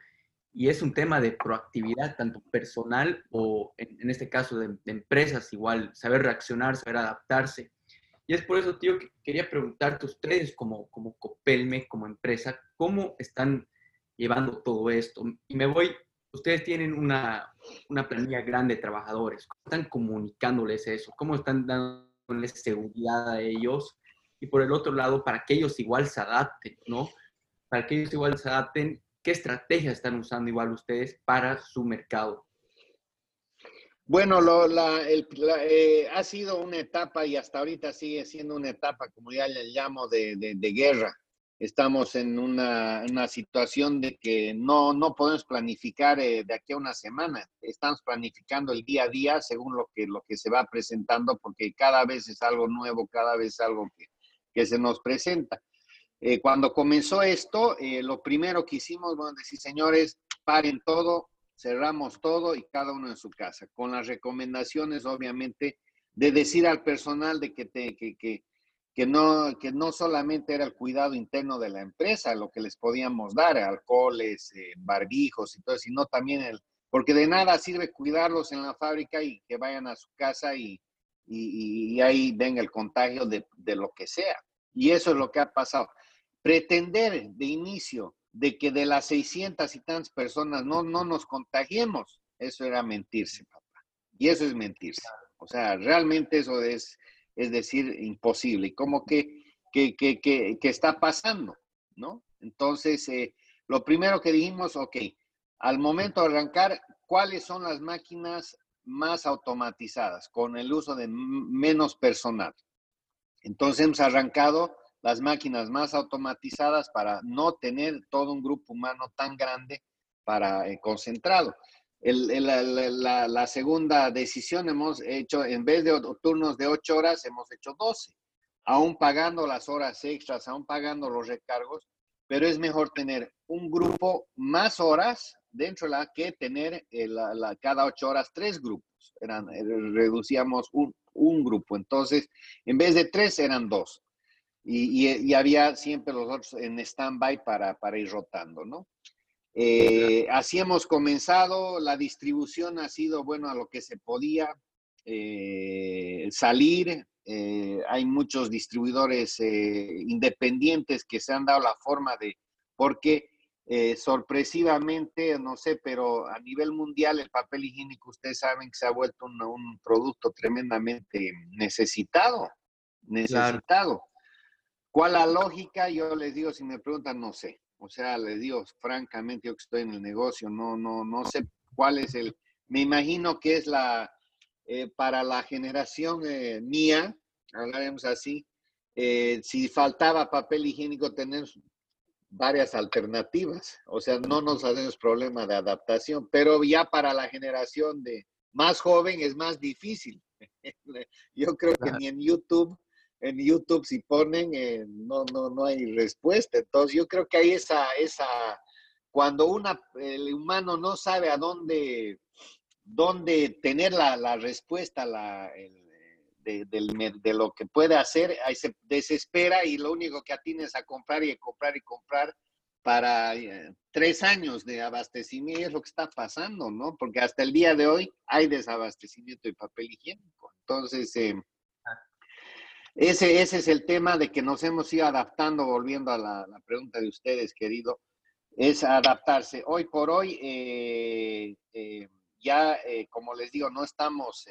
y es un tema de proactividad, tanto personal o en, este caso de, empresas, igual, saber reaccionar, saber adaptarse. Y es por eso, tío, que quería preguntarte a ustedes como, como Copelme, como empresa, ¿cómo están llevando todo esto? Y me voy, ustedes tienen una, una planilla grande de trabajadores, ¿cómo están comunicándoles eso? ¿Cómo están dándoles seguridad a ellos? Y por el otro lado, para que ellos igual se adapten, ¿no? Para que ellos igual se adapten ¿Qué estrategias están usando igual ustedes para su mercado? Bueno, lo, la, eh, ha sido una etapa y hasta ahorita sigue siendo una etapa, como ya le llamo, de, de, guerra. Estamos en una, una, situación de que no, no podemos planificar eh, de aquí a una semana. Estamos planificando el día a día según lo que, lo que se va presentando, porque cada vez es algo nuevo, cada vez es algo que, que se nos presenta. Eh, cuando comenzó esto, eh, lo primero que hicimos, bueno, decir, señores, paren todo, cerramos todo y cada uno en su casa, con las recomendaciones, obviamente, de decir al personal de que, te, que, que, que, no, que no solamente era el cuidado interno de la empresa, lo que les podíamos dar, alcoholes, eh, barbijos y todo, sino también el, porque de nada sirve cuidarlos en la fábrica y que vayan a su casa y, y, ahí venga el contagio de lo que sea. Y eso es lo que ha pasado. Pretender de inicio de que de las 600 y tantas personas no, no nos contagiemos, eso era mentirse, papá. Y eso es mentirse. O sea, realmente eso es, es decir, imposible. Y como que, que, que, que, está pasando, ¿no? Entonces, eh, lo primero que dijimos, ok, al momento de arrancar, ¿cuáles son las máquinas más automatizadas con el uso de menos personal? Entonces hemos arrancado las máquinas más automatizadas para no tener todo un grupo humano tan grande para eh, concentrado. la, segunda decisión hemos hecho, en vez de turnos de ocho horas, hemos hecho 12, aún pagando las horas extras, aún pagando los recargos, pero es mejor tener un grupo más horas dentro de la que tener eh, la, cada ocho horas tres grupos. Eran, eh, reducíamos un, un grupo, entonces en vez de tres eran dos y, había siempre los otros en stand-by para, para, ir rotando, ¿no? Eh, así hemos comenzado, la distribución ha sido, bueno, a lo que se podía eh, salir. Eh, hay muchos distribuidores independientes que se han dado la forma de, porque sorpresivamente, no sé, pero a nivel mundial el papel higiénico, ustedes saben que se ha vuelto un, producto tremendamente necesitado, necesitado. ¿Cuál la lógica? Yo les digo, si me preguntan, no sé. O sea, les digo, francamente, yo que estoy en el negocio, no, no, no sé cuál es el. Me imagino que es la eh, para la generación eh, mía, hablaremos así. Eh, si faltaba papel higiénico, tenemos varias alternativas. O sea, no nos hacemos problema de adaptación, pero ya para la generación de más joven es más difícil. [LAUGHS] Yo creo que ni en YouTube en YouTube si ponen, eh, no, no, no hay respuesta. Entonces yo creo que hay esa, esa, cuando una, el humano no sabe a dónde, dónde tener la, la respuesta la, de, lo que puede hacer, se desespera y lo único que atiende es a comprar y comprar y comprar para eh, tres años de abastecimiento, es lo que está pasando, ¿no? Porque hasta el día de hoy hay desabastecimiento de papel higiénico. Entonces, eh, ese, ese es el tema de que nos hemos ido adaptando, volviendo a la, pregunta de ustedes, querido, es adaptarse. Hoy por hoy, eh, eh, ya, eh, como les digo, no estamos,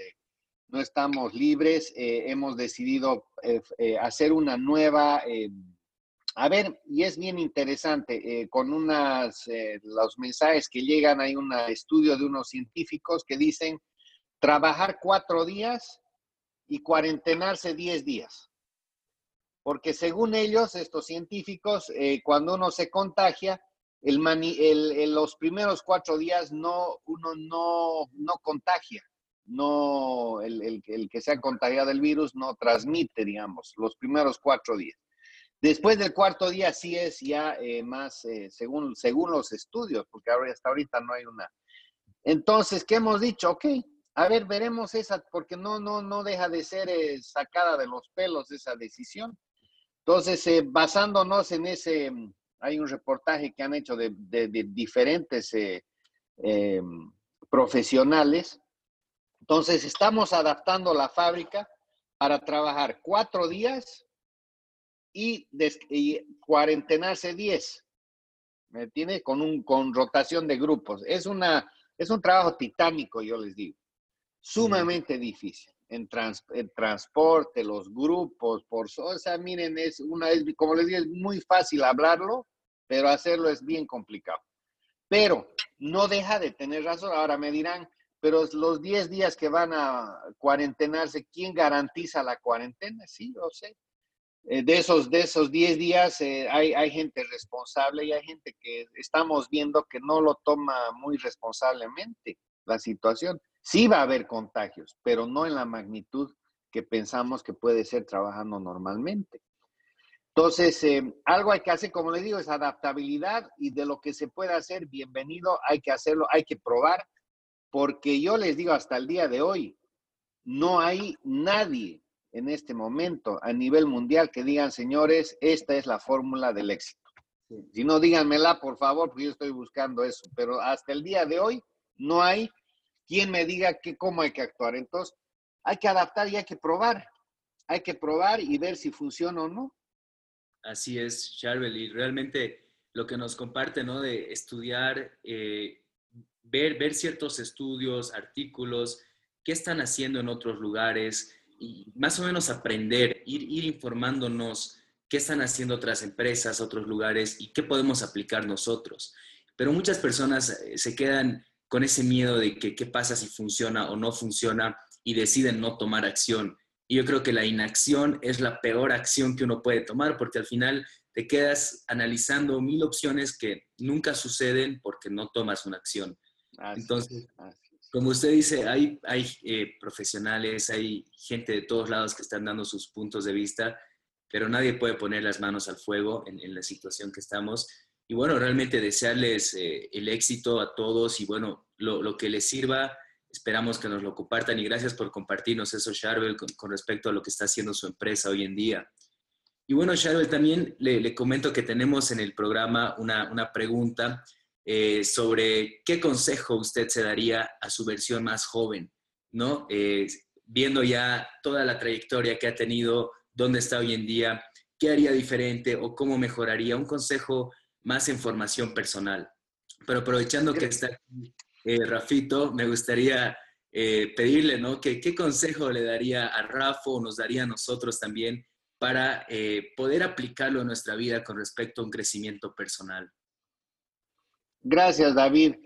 no estamos libres, hemos decidido hacer una nueva, a ver, y es bien interesante, con unas, los mensajes que llegan, hay un estudio de unos científicos que dicen, trabajar cuatro días y cuarentenarse 10 días. Porque según ellos, estos científicos, eh, cuando uno se contagia, el, el, los primeros cuatro días no, uno no, no contagia, no, el, el, que se ha contagiado del virus no transmite, digamos, los primeros cuatro días. Después del cuarto día sí es ya eh, más, eh, según, según los estudios, porque ahora, hasta ahorita no hay una. Entonces, ¿qué hemos dicho? Ok, a ver, veremos esa, porque no, no, no deja de ser eh, sacada de los pelos esa decisión. Entonces, eh, basándonos en ese, mm, hay un reportaje que han hecho de, diferentes eh, profesionales. Entonces, estamos adaptando la fábrica para trabajar cuatro días y, y cuarentenarse diez. ¿Me tiene Con, un, con rotación de grupos. Es, una, es un trabajo titánico, yo les digo sumamente difícil. En, transporte, los grupos, por o sea, miren, es una, es, como les digo, es muy fácil hablarlo, pero hacerlo es bien complicado. Pero no deja de tener razón. Ahora me dirán, pero los 10 días que van a cuarentenarse, ¿quién garantiza la cuarentena? Sí, lo sé. Eh, de esos de esos 10 días eh, hay, hay gente responsable y hay gente que estamos viendo que no lo toma muy responsablemente la situación. Sí va a haber contagios, pero no en la magnitud que pensamos que puede ser trabajando normalmente. Entonces, eh, algo hay que hacer, como les digo, es adaptabilidad y de lo que se puede hacer, bienvenido, hay que hacerlo, hay que probar, porque yo les digo, hasta el día de hoy, no hay nadie en este momento a nivel mundial que digan, señores, esta es la fórmula del éxito. Si no, díganmela, por favor, porque yo estoy buscando eso, pero hasta el día de hoy no hay quien me diga que, cómo hay que actuar. Entonces, hay que adaptar y hay que probar. Hay que probar y ver si funciona o no. Así es, Charbel, y realmente lo que nos comparte, ¿no? De estudiar, eh, ver, ver ciertos estudios, artículos, qué están haciendo en otros lugares y más o menos aprender, ir, ir informándonos qué están haciendo otras empresas, otros lugares y qué podemos aplicar nosotros. Pero muchas personas eh, se quedan con ese miedo de que qué pasa si funciona o no funciona y deciden no tomar acción. Y yo creo que la inacción es la peor acción que uno puede tomar porque al final te quedas analizando mil opciones que nunca suceden porque no tomas una acción. Entonces, como usted dice, hay, hay eh, profesionales, hay gente de todos lados que están dando sus puntos de vista, pero nadie puede poner las manos al fuego en, la situación que estamos. Y bueno, realmente desearles eh, el éxito a todos y bueno, lo, lo que les sirva Esperamos que nos lo compartan y gracias por compartirnos eso, Charbel, con, respecto a lo que está haciendo su empresa hoy en día. Y bueno, Charbel, también le, comento que tenemos en el programa una, una pregunta eh, sobre qué consejo usted se daría a su versión más joven, ¿no? Eh, viendo ya toda la trayectoria que ha tenido, dónde está hoy en día, qué haría diferente o cómo mejoraría, un consejo más en formación personal. Pero aprovechando que está eh, Rafito, me gustaría eh, pedirle, ¿no? ¿Qué, consejo le daría a Rafa o nos daría a nosotros también para eh, poder aplicarlo en nuestra vida con respecto a un crecimiento personal? Gracias, David.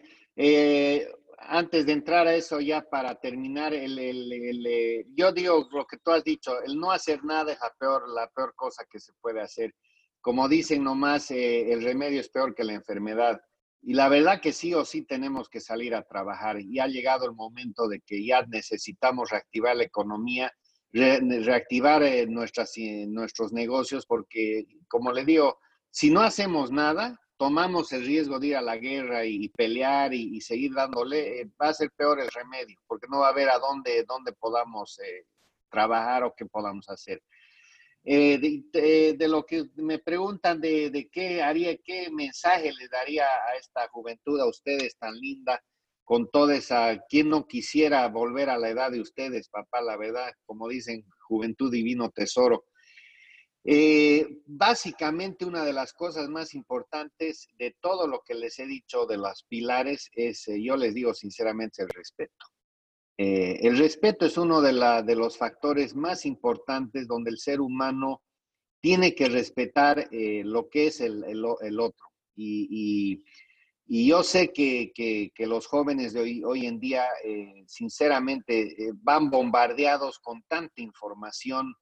antes de entrar a eso, ya para terminar, el, yo digo lo que tú has dicho, el no hacer nada es la peor, la peor cosa que se puede hacer. Como dicen nomás, el remedio es peor que la enfermedad. Y la verdad que sí o sí tenemos que salir a trabajar y ha llegado el momento de que ya necesitamos reactivar la economía, reactivar eh, eh, nuestros negocios, porque como le digo, si no hacemos nada, tomamos el riesgo de ir a la guerra y, pelear y, seguir dándole, eh, va a ser peor el remedio, porque no va a haber a dónde, dónde podamos trabajar o qué podamos hacer. Eh, de, lo que me preguntan de, qué haría, qué mensaje le daría a esta juventud, a ustedes tan linda, con toda esa, ¿quién no quisiera volver a la edad de ustedes, papá? La verdad, como dicen, juventud divino tesoro. Eh, básicamente una de las cosas más importantes de todo lo que les he dicho de los pilares es, eh, yo les digo sinceramente, el respeto. Eh, el respeto es uno de, los factores más importantes donde el ser humano tiene que respetar eh, lo que es el, otro. Y, yo sé que, los jóvenes de hoy, en día, eh, sinceramente, van bombardeados con tanta información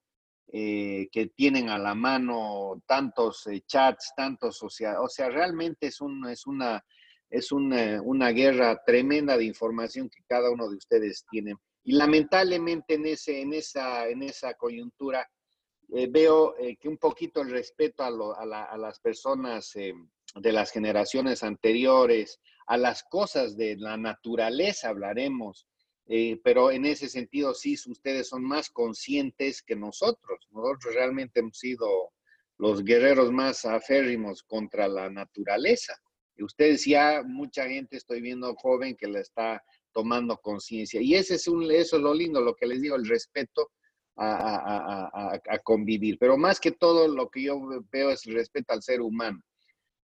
que tienen a la mano, tantos chats, tantos, o sea, o sea, realmente es, un, es una es una, guerra tremenda de información que cada uno de ustedes tiene. Y lamentablemente en, ese, en, esa, en esa coyuntura eh, veo eh, que un poquito el respeto a, las personas eh, de las generaciones anteriores, a las cosas de la naturaleza hablaremos, pero en ese sentido sí, ustedes son más conscientes que nosotros. Nosotros realmente hemos sido los guerreros más aférrimos contra la naturaleza ustedes ya, mucha gente estoy viendo joven que la está tomando conciencia. Y ese es un, eso es lo lindo, lo que les digo, el respeto a, convivir. Pero más que todo, lo que yo veo es el respeto al ser humano,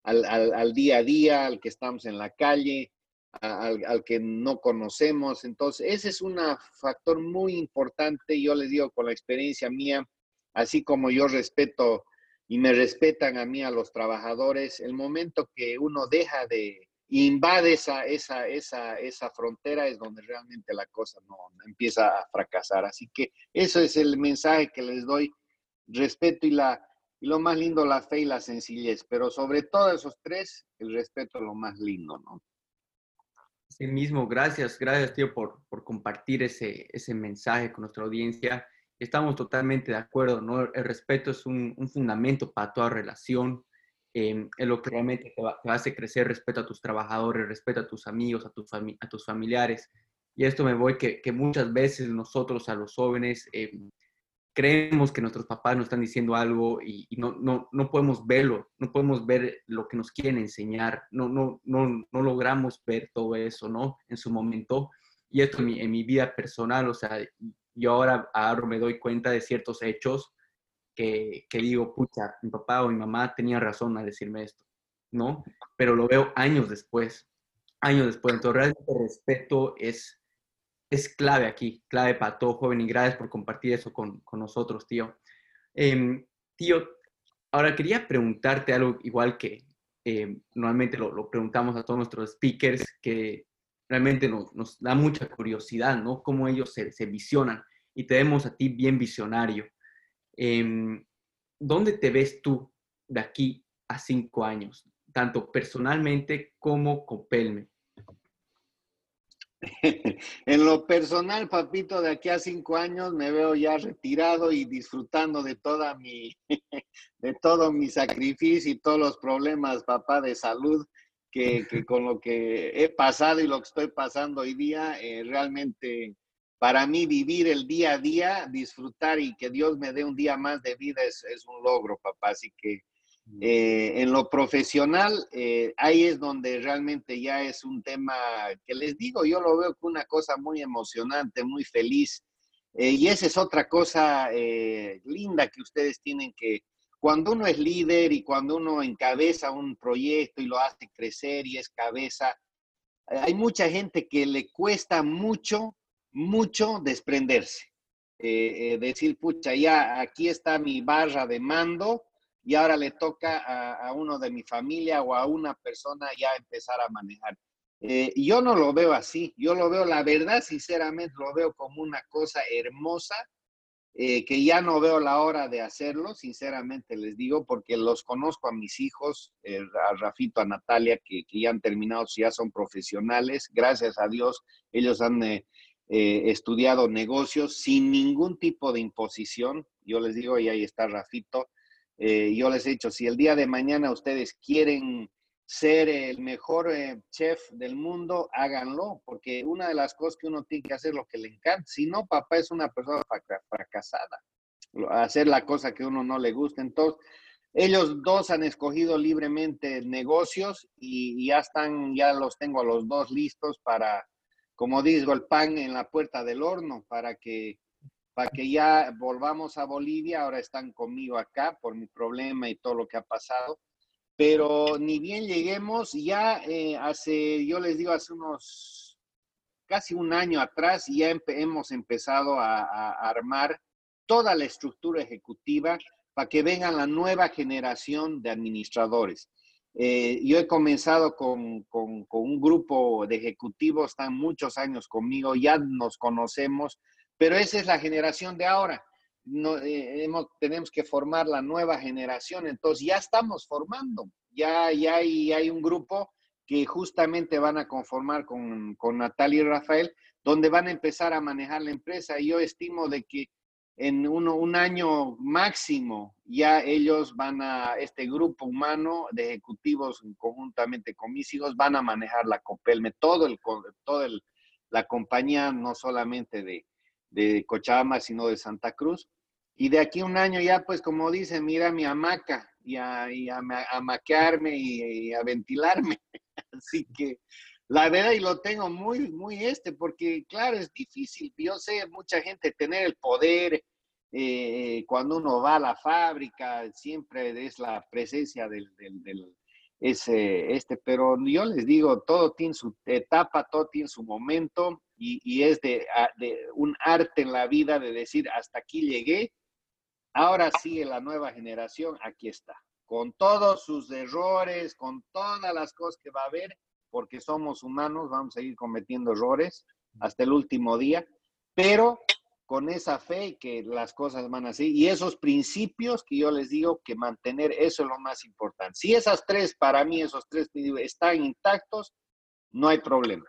al, día a día, al que estamos en la calle, al, al, que no conocemos. Entonces, ese es un factor muy importante. Yo les digo con la experiencia mía, así como yo respeto y me respetan a mí, a los trabajadores, el momento que uno deja de invade esa, esa, esa, esa frontera es donde realmente la cosa no, empieza a fracasar. Así que eso es el mensaje que les doy, respeto y, la, y lo más lindo, la fe y la sencillez, pero sobre todo esos tres, el respeto es lo más lindo, ¿no? Sí mismo, gracias, gracias tío por, por compartir ese, ese mensaje con nuestra audiencia estamos totalmente de acuerdo, ¿no? El respeto es un, fundamento para toda relación, eh, es lo que realmente te, hace crecer, respeto a tus trabajadores, respeto a tus amigos, a, a tus familiares. Y esto me voy que, que muchas veces nosotros a los jóvenes eh, creemos que nuestros papás nos están diciendo algo y, no, no, no, podemos verlo, no podemos ver lo que nos quieren enseñar, no, no, no, no logramos ver todo eso, ¿no? En su momento. Y esto en mi, en mi vida personal, o sea, yo ahora, ahora me doy cuenta de ciertos hechos que, que digo, pucha, mi papá o mi mamá tenía razón a decirme esto, ¿no? Pero lo veo años después, años después. Entonces, realmente respeto es, es clave aquí, clave para todo joven y gracias por compartir eso con, con nosotros, tío. Em, tío, ahora quería preguntarte algo igual que eh, normalmente lo, lo, preguntamos a todos nuestros speakers, que realmente nos, da mucha curiosidad, ¿no? Cómo ellos se, visionan. Y te vemos a ti bien visionario. Eh, ¿Dónde te ves tú de aquí a cinco años? Tanto personalmente como con Pelme. [LAUGHS] en lo personal, papito, de aquí a cinco años me veo ya retirado y disfrutando de toda mi, [LAUGHS] de todo mi sacrificio y todos los problemas, papá, de salud que, que con lo que he pasado y lo que estoy pasando hoy día, eh, realmente para mí vivir el día a día, disfrutar y que Dios me dé un día más de vida es, es un logro, papá. Así que eh, en lo profesional, eh, ahí es donde realmente ya es un tema que les digo, yo lo veo como una cosa muy emocionante, muy feliz. Eh, y esa es otra cosa eh, linda que ustedes tienen que, cuando uno es líder y cuando uno encabeza un proyecto y lo hace crecer y es cabeza, hay mucha gente que le cuesta mucho, mucho desprenderse. decir, pucha, ya aquí está mi barra de mando, y ahora le toca a, a, uno de mi familia o a una persona ya empezar a manejar. Eh, yo no lo veo así, yo lo veo, la verdad, sinceramente, lo veo como una cosa hermosa, eh, que ya no veo la hora de hacerlo, sinceramente les digo, porque los conozco a mis hijos, eh, a Rafito, a Natalia, que, que, ya han terminado, ya son profesionales, gracias a Dios, ellos han eh, estudiado negocios sin ningún tipo de imposición, yo les digo, y ahí está Rafito, eh, yo les he dicho, si el día de mañana ustedes quieren ser el mejor eh, chef del mundo, háganlo, porque una de las cosas que uno tiene que hacer lo que le encanta. Si no, papá es una persona fracasada, hacer la cosa que uno no le gusta. Entonces, ellos dos han escogido libremente negocios y ya están, ya los tengo a los dos listos para, como digo, el pan en la puerta del horno, para que para que ya volvamos a Bolivia. Ahora están conmigo acá por mi problema y todo lo que ha pasado. Pero ni bien lleguemos, ya eh, hace, yo les digo, hace unos casi un año atrás, ya hemos empezado a, armar toda la estructura ejecutiva para que venga la nueva generación de administradores. Eh, yo he comenzado con, con, con, un grupo de ejecutivos, están muchos años conmigo, ya nos conocemos, pero esa es la generación de ahora. No, eh, tenemos que formar la nueva generación, entonces ya estamos formando, ya, ya hay, hay un grupo que justamente van a conformar con, con Natalia y Rafael, donde van a empezar a manejar la empresa. Yo estimo de que en uno, un año máximo ya ellos van a, este grupo humano de ejecutivos conjuntamente con mis hijos, van a manejar la Copelme, todo el, todo el, la compañía, no solamente de, de Cochabamba, sino de Santa Cruz. Y de aquí un año ya, pues como dicen, mira mi hamaca y a, y y, a ventilarme. [LAUGHS] Así que la verdad, y lo tengo muy, muy este, porque claro, es difícil. Yo sé, mucha gente tener el poder, eh, cuando uno va a la fábrica, siempre es la presencia del ese, este, pero yo les digo, todo tiene su etapa, todo tiene su momento y, y es de, de, un arte en la vida de decir, hasta aquí llegué, ahora sigue la nueva generación, aquí está, con todos sus errores, con todas las cosas que va a haber, porque somos humanos, vamos a ir cometiendo errores hasta el último día, pero con esa fe que las cosas van así y esos principios que yo les digo que mantener eso es lo más importante. Si esas tres, para mí, esos tres están intactos, no hay problema.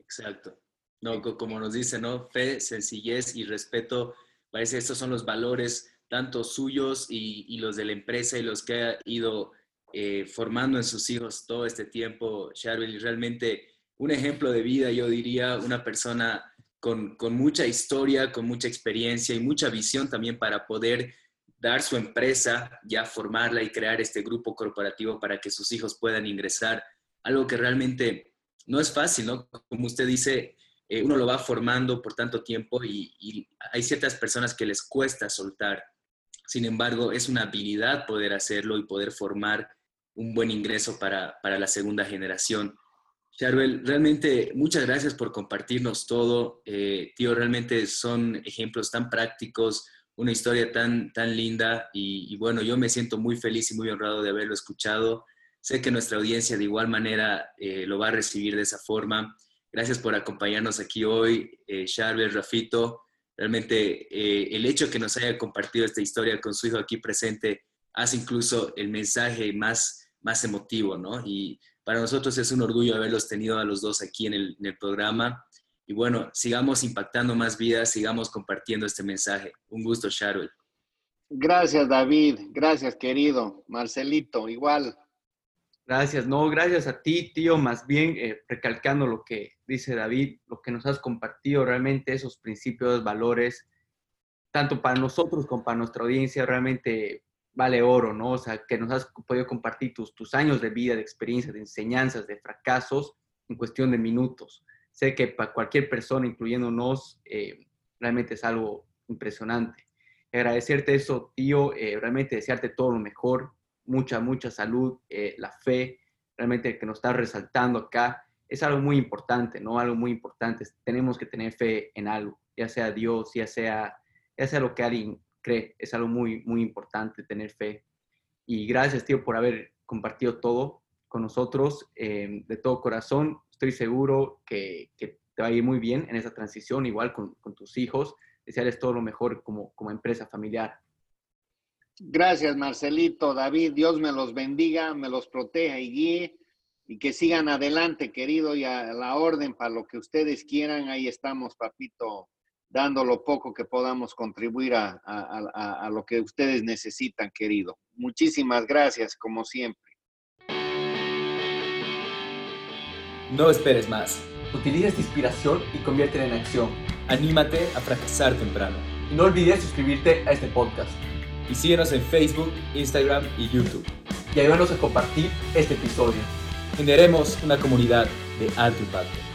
Exacto. No, como nos dice, ¿no? Fe, sencillez y respeto, parece estos son los valores tanto suyos y, y los de la empresa y los que ha ido eh, formando en sus hijos todo este tiempo, Charvel, realmente un ejemplo de vida, yo diría, una persona con, mucha historia, con mucha experiencia y mucha visión también para poder dar su empresa, ya formarla y crear este grupo corporativo para que sus hijos puedan ingresar. Algo que realmente no es fácil, ¿no? Como usted dice, eh, uno lo va formando por tanto tiempo y, y, hay ciertas personas que les cuesta soltar. sin embargo, es una habilidad poder hacerlo y poder formar un buen ingreso para, para la segunda generación. Charbel, realmente muchas gracias por compartirnos todo. Eh, tío, realmente son ejemplos tan prácticos, una historia tan, tan linda y, bueno, yo me siento muy feliz y muy honrado de haberlo escuchado. Sé que nuestra audiencia de igual manera eh, lo va a recibir de esa forma. Gracias por acompañarnos aquí hoy, eh, Charbel, Rafito. Realmente eh, el hecho que nos haya compartido esta historia con su hijo aquí presente hace incluso el mensaje más, más emotivo, ¿no? Y para nosotros es un orgullo haberlos tenido a los dos aquí en el, en el programa. Y bueno, sigamos impactando más vidas, sigamos compartiendo este mensaje. Un gusto, Sharon. Gracias, David. Gracias, querido. Marcelito, igual. Gracias, no, gracias a ti, tío. Más bien, eh, recalcando lo que dice David, lo que nos has compartido, realmente esos principios, valores, tanto para nosotros como para nuestra audiencia, realmente vale oro, ¿no? O sea, que nos has podido compartir tus, tus años de vida, de experiencia, de enseñanzas, de fracasos en cuestión de minutos. Sé que para cualquier persona, incluyéndonos, eh, realmente es algo impresionante. Agradecerte eso, tío, eh, realmente desearte todo lo mejor, mucha, mucha salud, eh, la fe, realmente que nos está resaltando acá, es algo muy importante, ¿no? Algo muy importante. Tenemos que tener fe en algo, ya sea Dios, ya sea, ya sea lo que alguien cree. Es algo muy, muy importante tener fe. Y gracias, tío, por haber compartido todo con nosotros eh, de todo corazón. Estoy seguro que, que, te va a ir muy bien en esa transición, igual con, con tus hijos. Desearles todo lo mejor como, como empresa familiar. Gracias, Marcelito, David. Dios me los bendiga, me los proteja y guíe y que sigan adelante, querido, y a la orden para lo que ustedes quieran. Ahí estamos, papito, dando lo poco que podamos contribuir a, a, lo que ustedes necesitan, querido. Muchísimas gracias, como siempre. No esperes más. Utiliza esta inspiración y conviértela en acción. Anímate a fracasar temprano. Y no olvides suscribirte a este podcast y síguenos en Facebook, Instagram y YouTube. Y ayúdanos a compartir este episodio. Generemos una comunidad de alto impacto.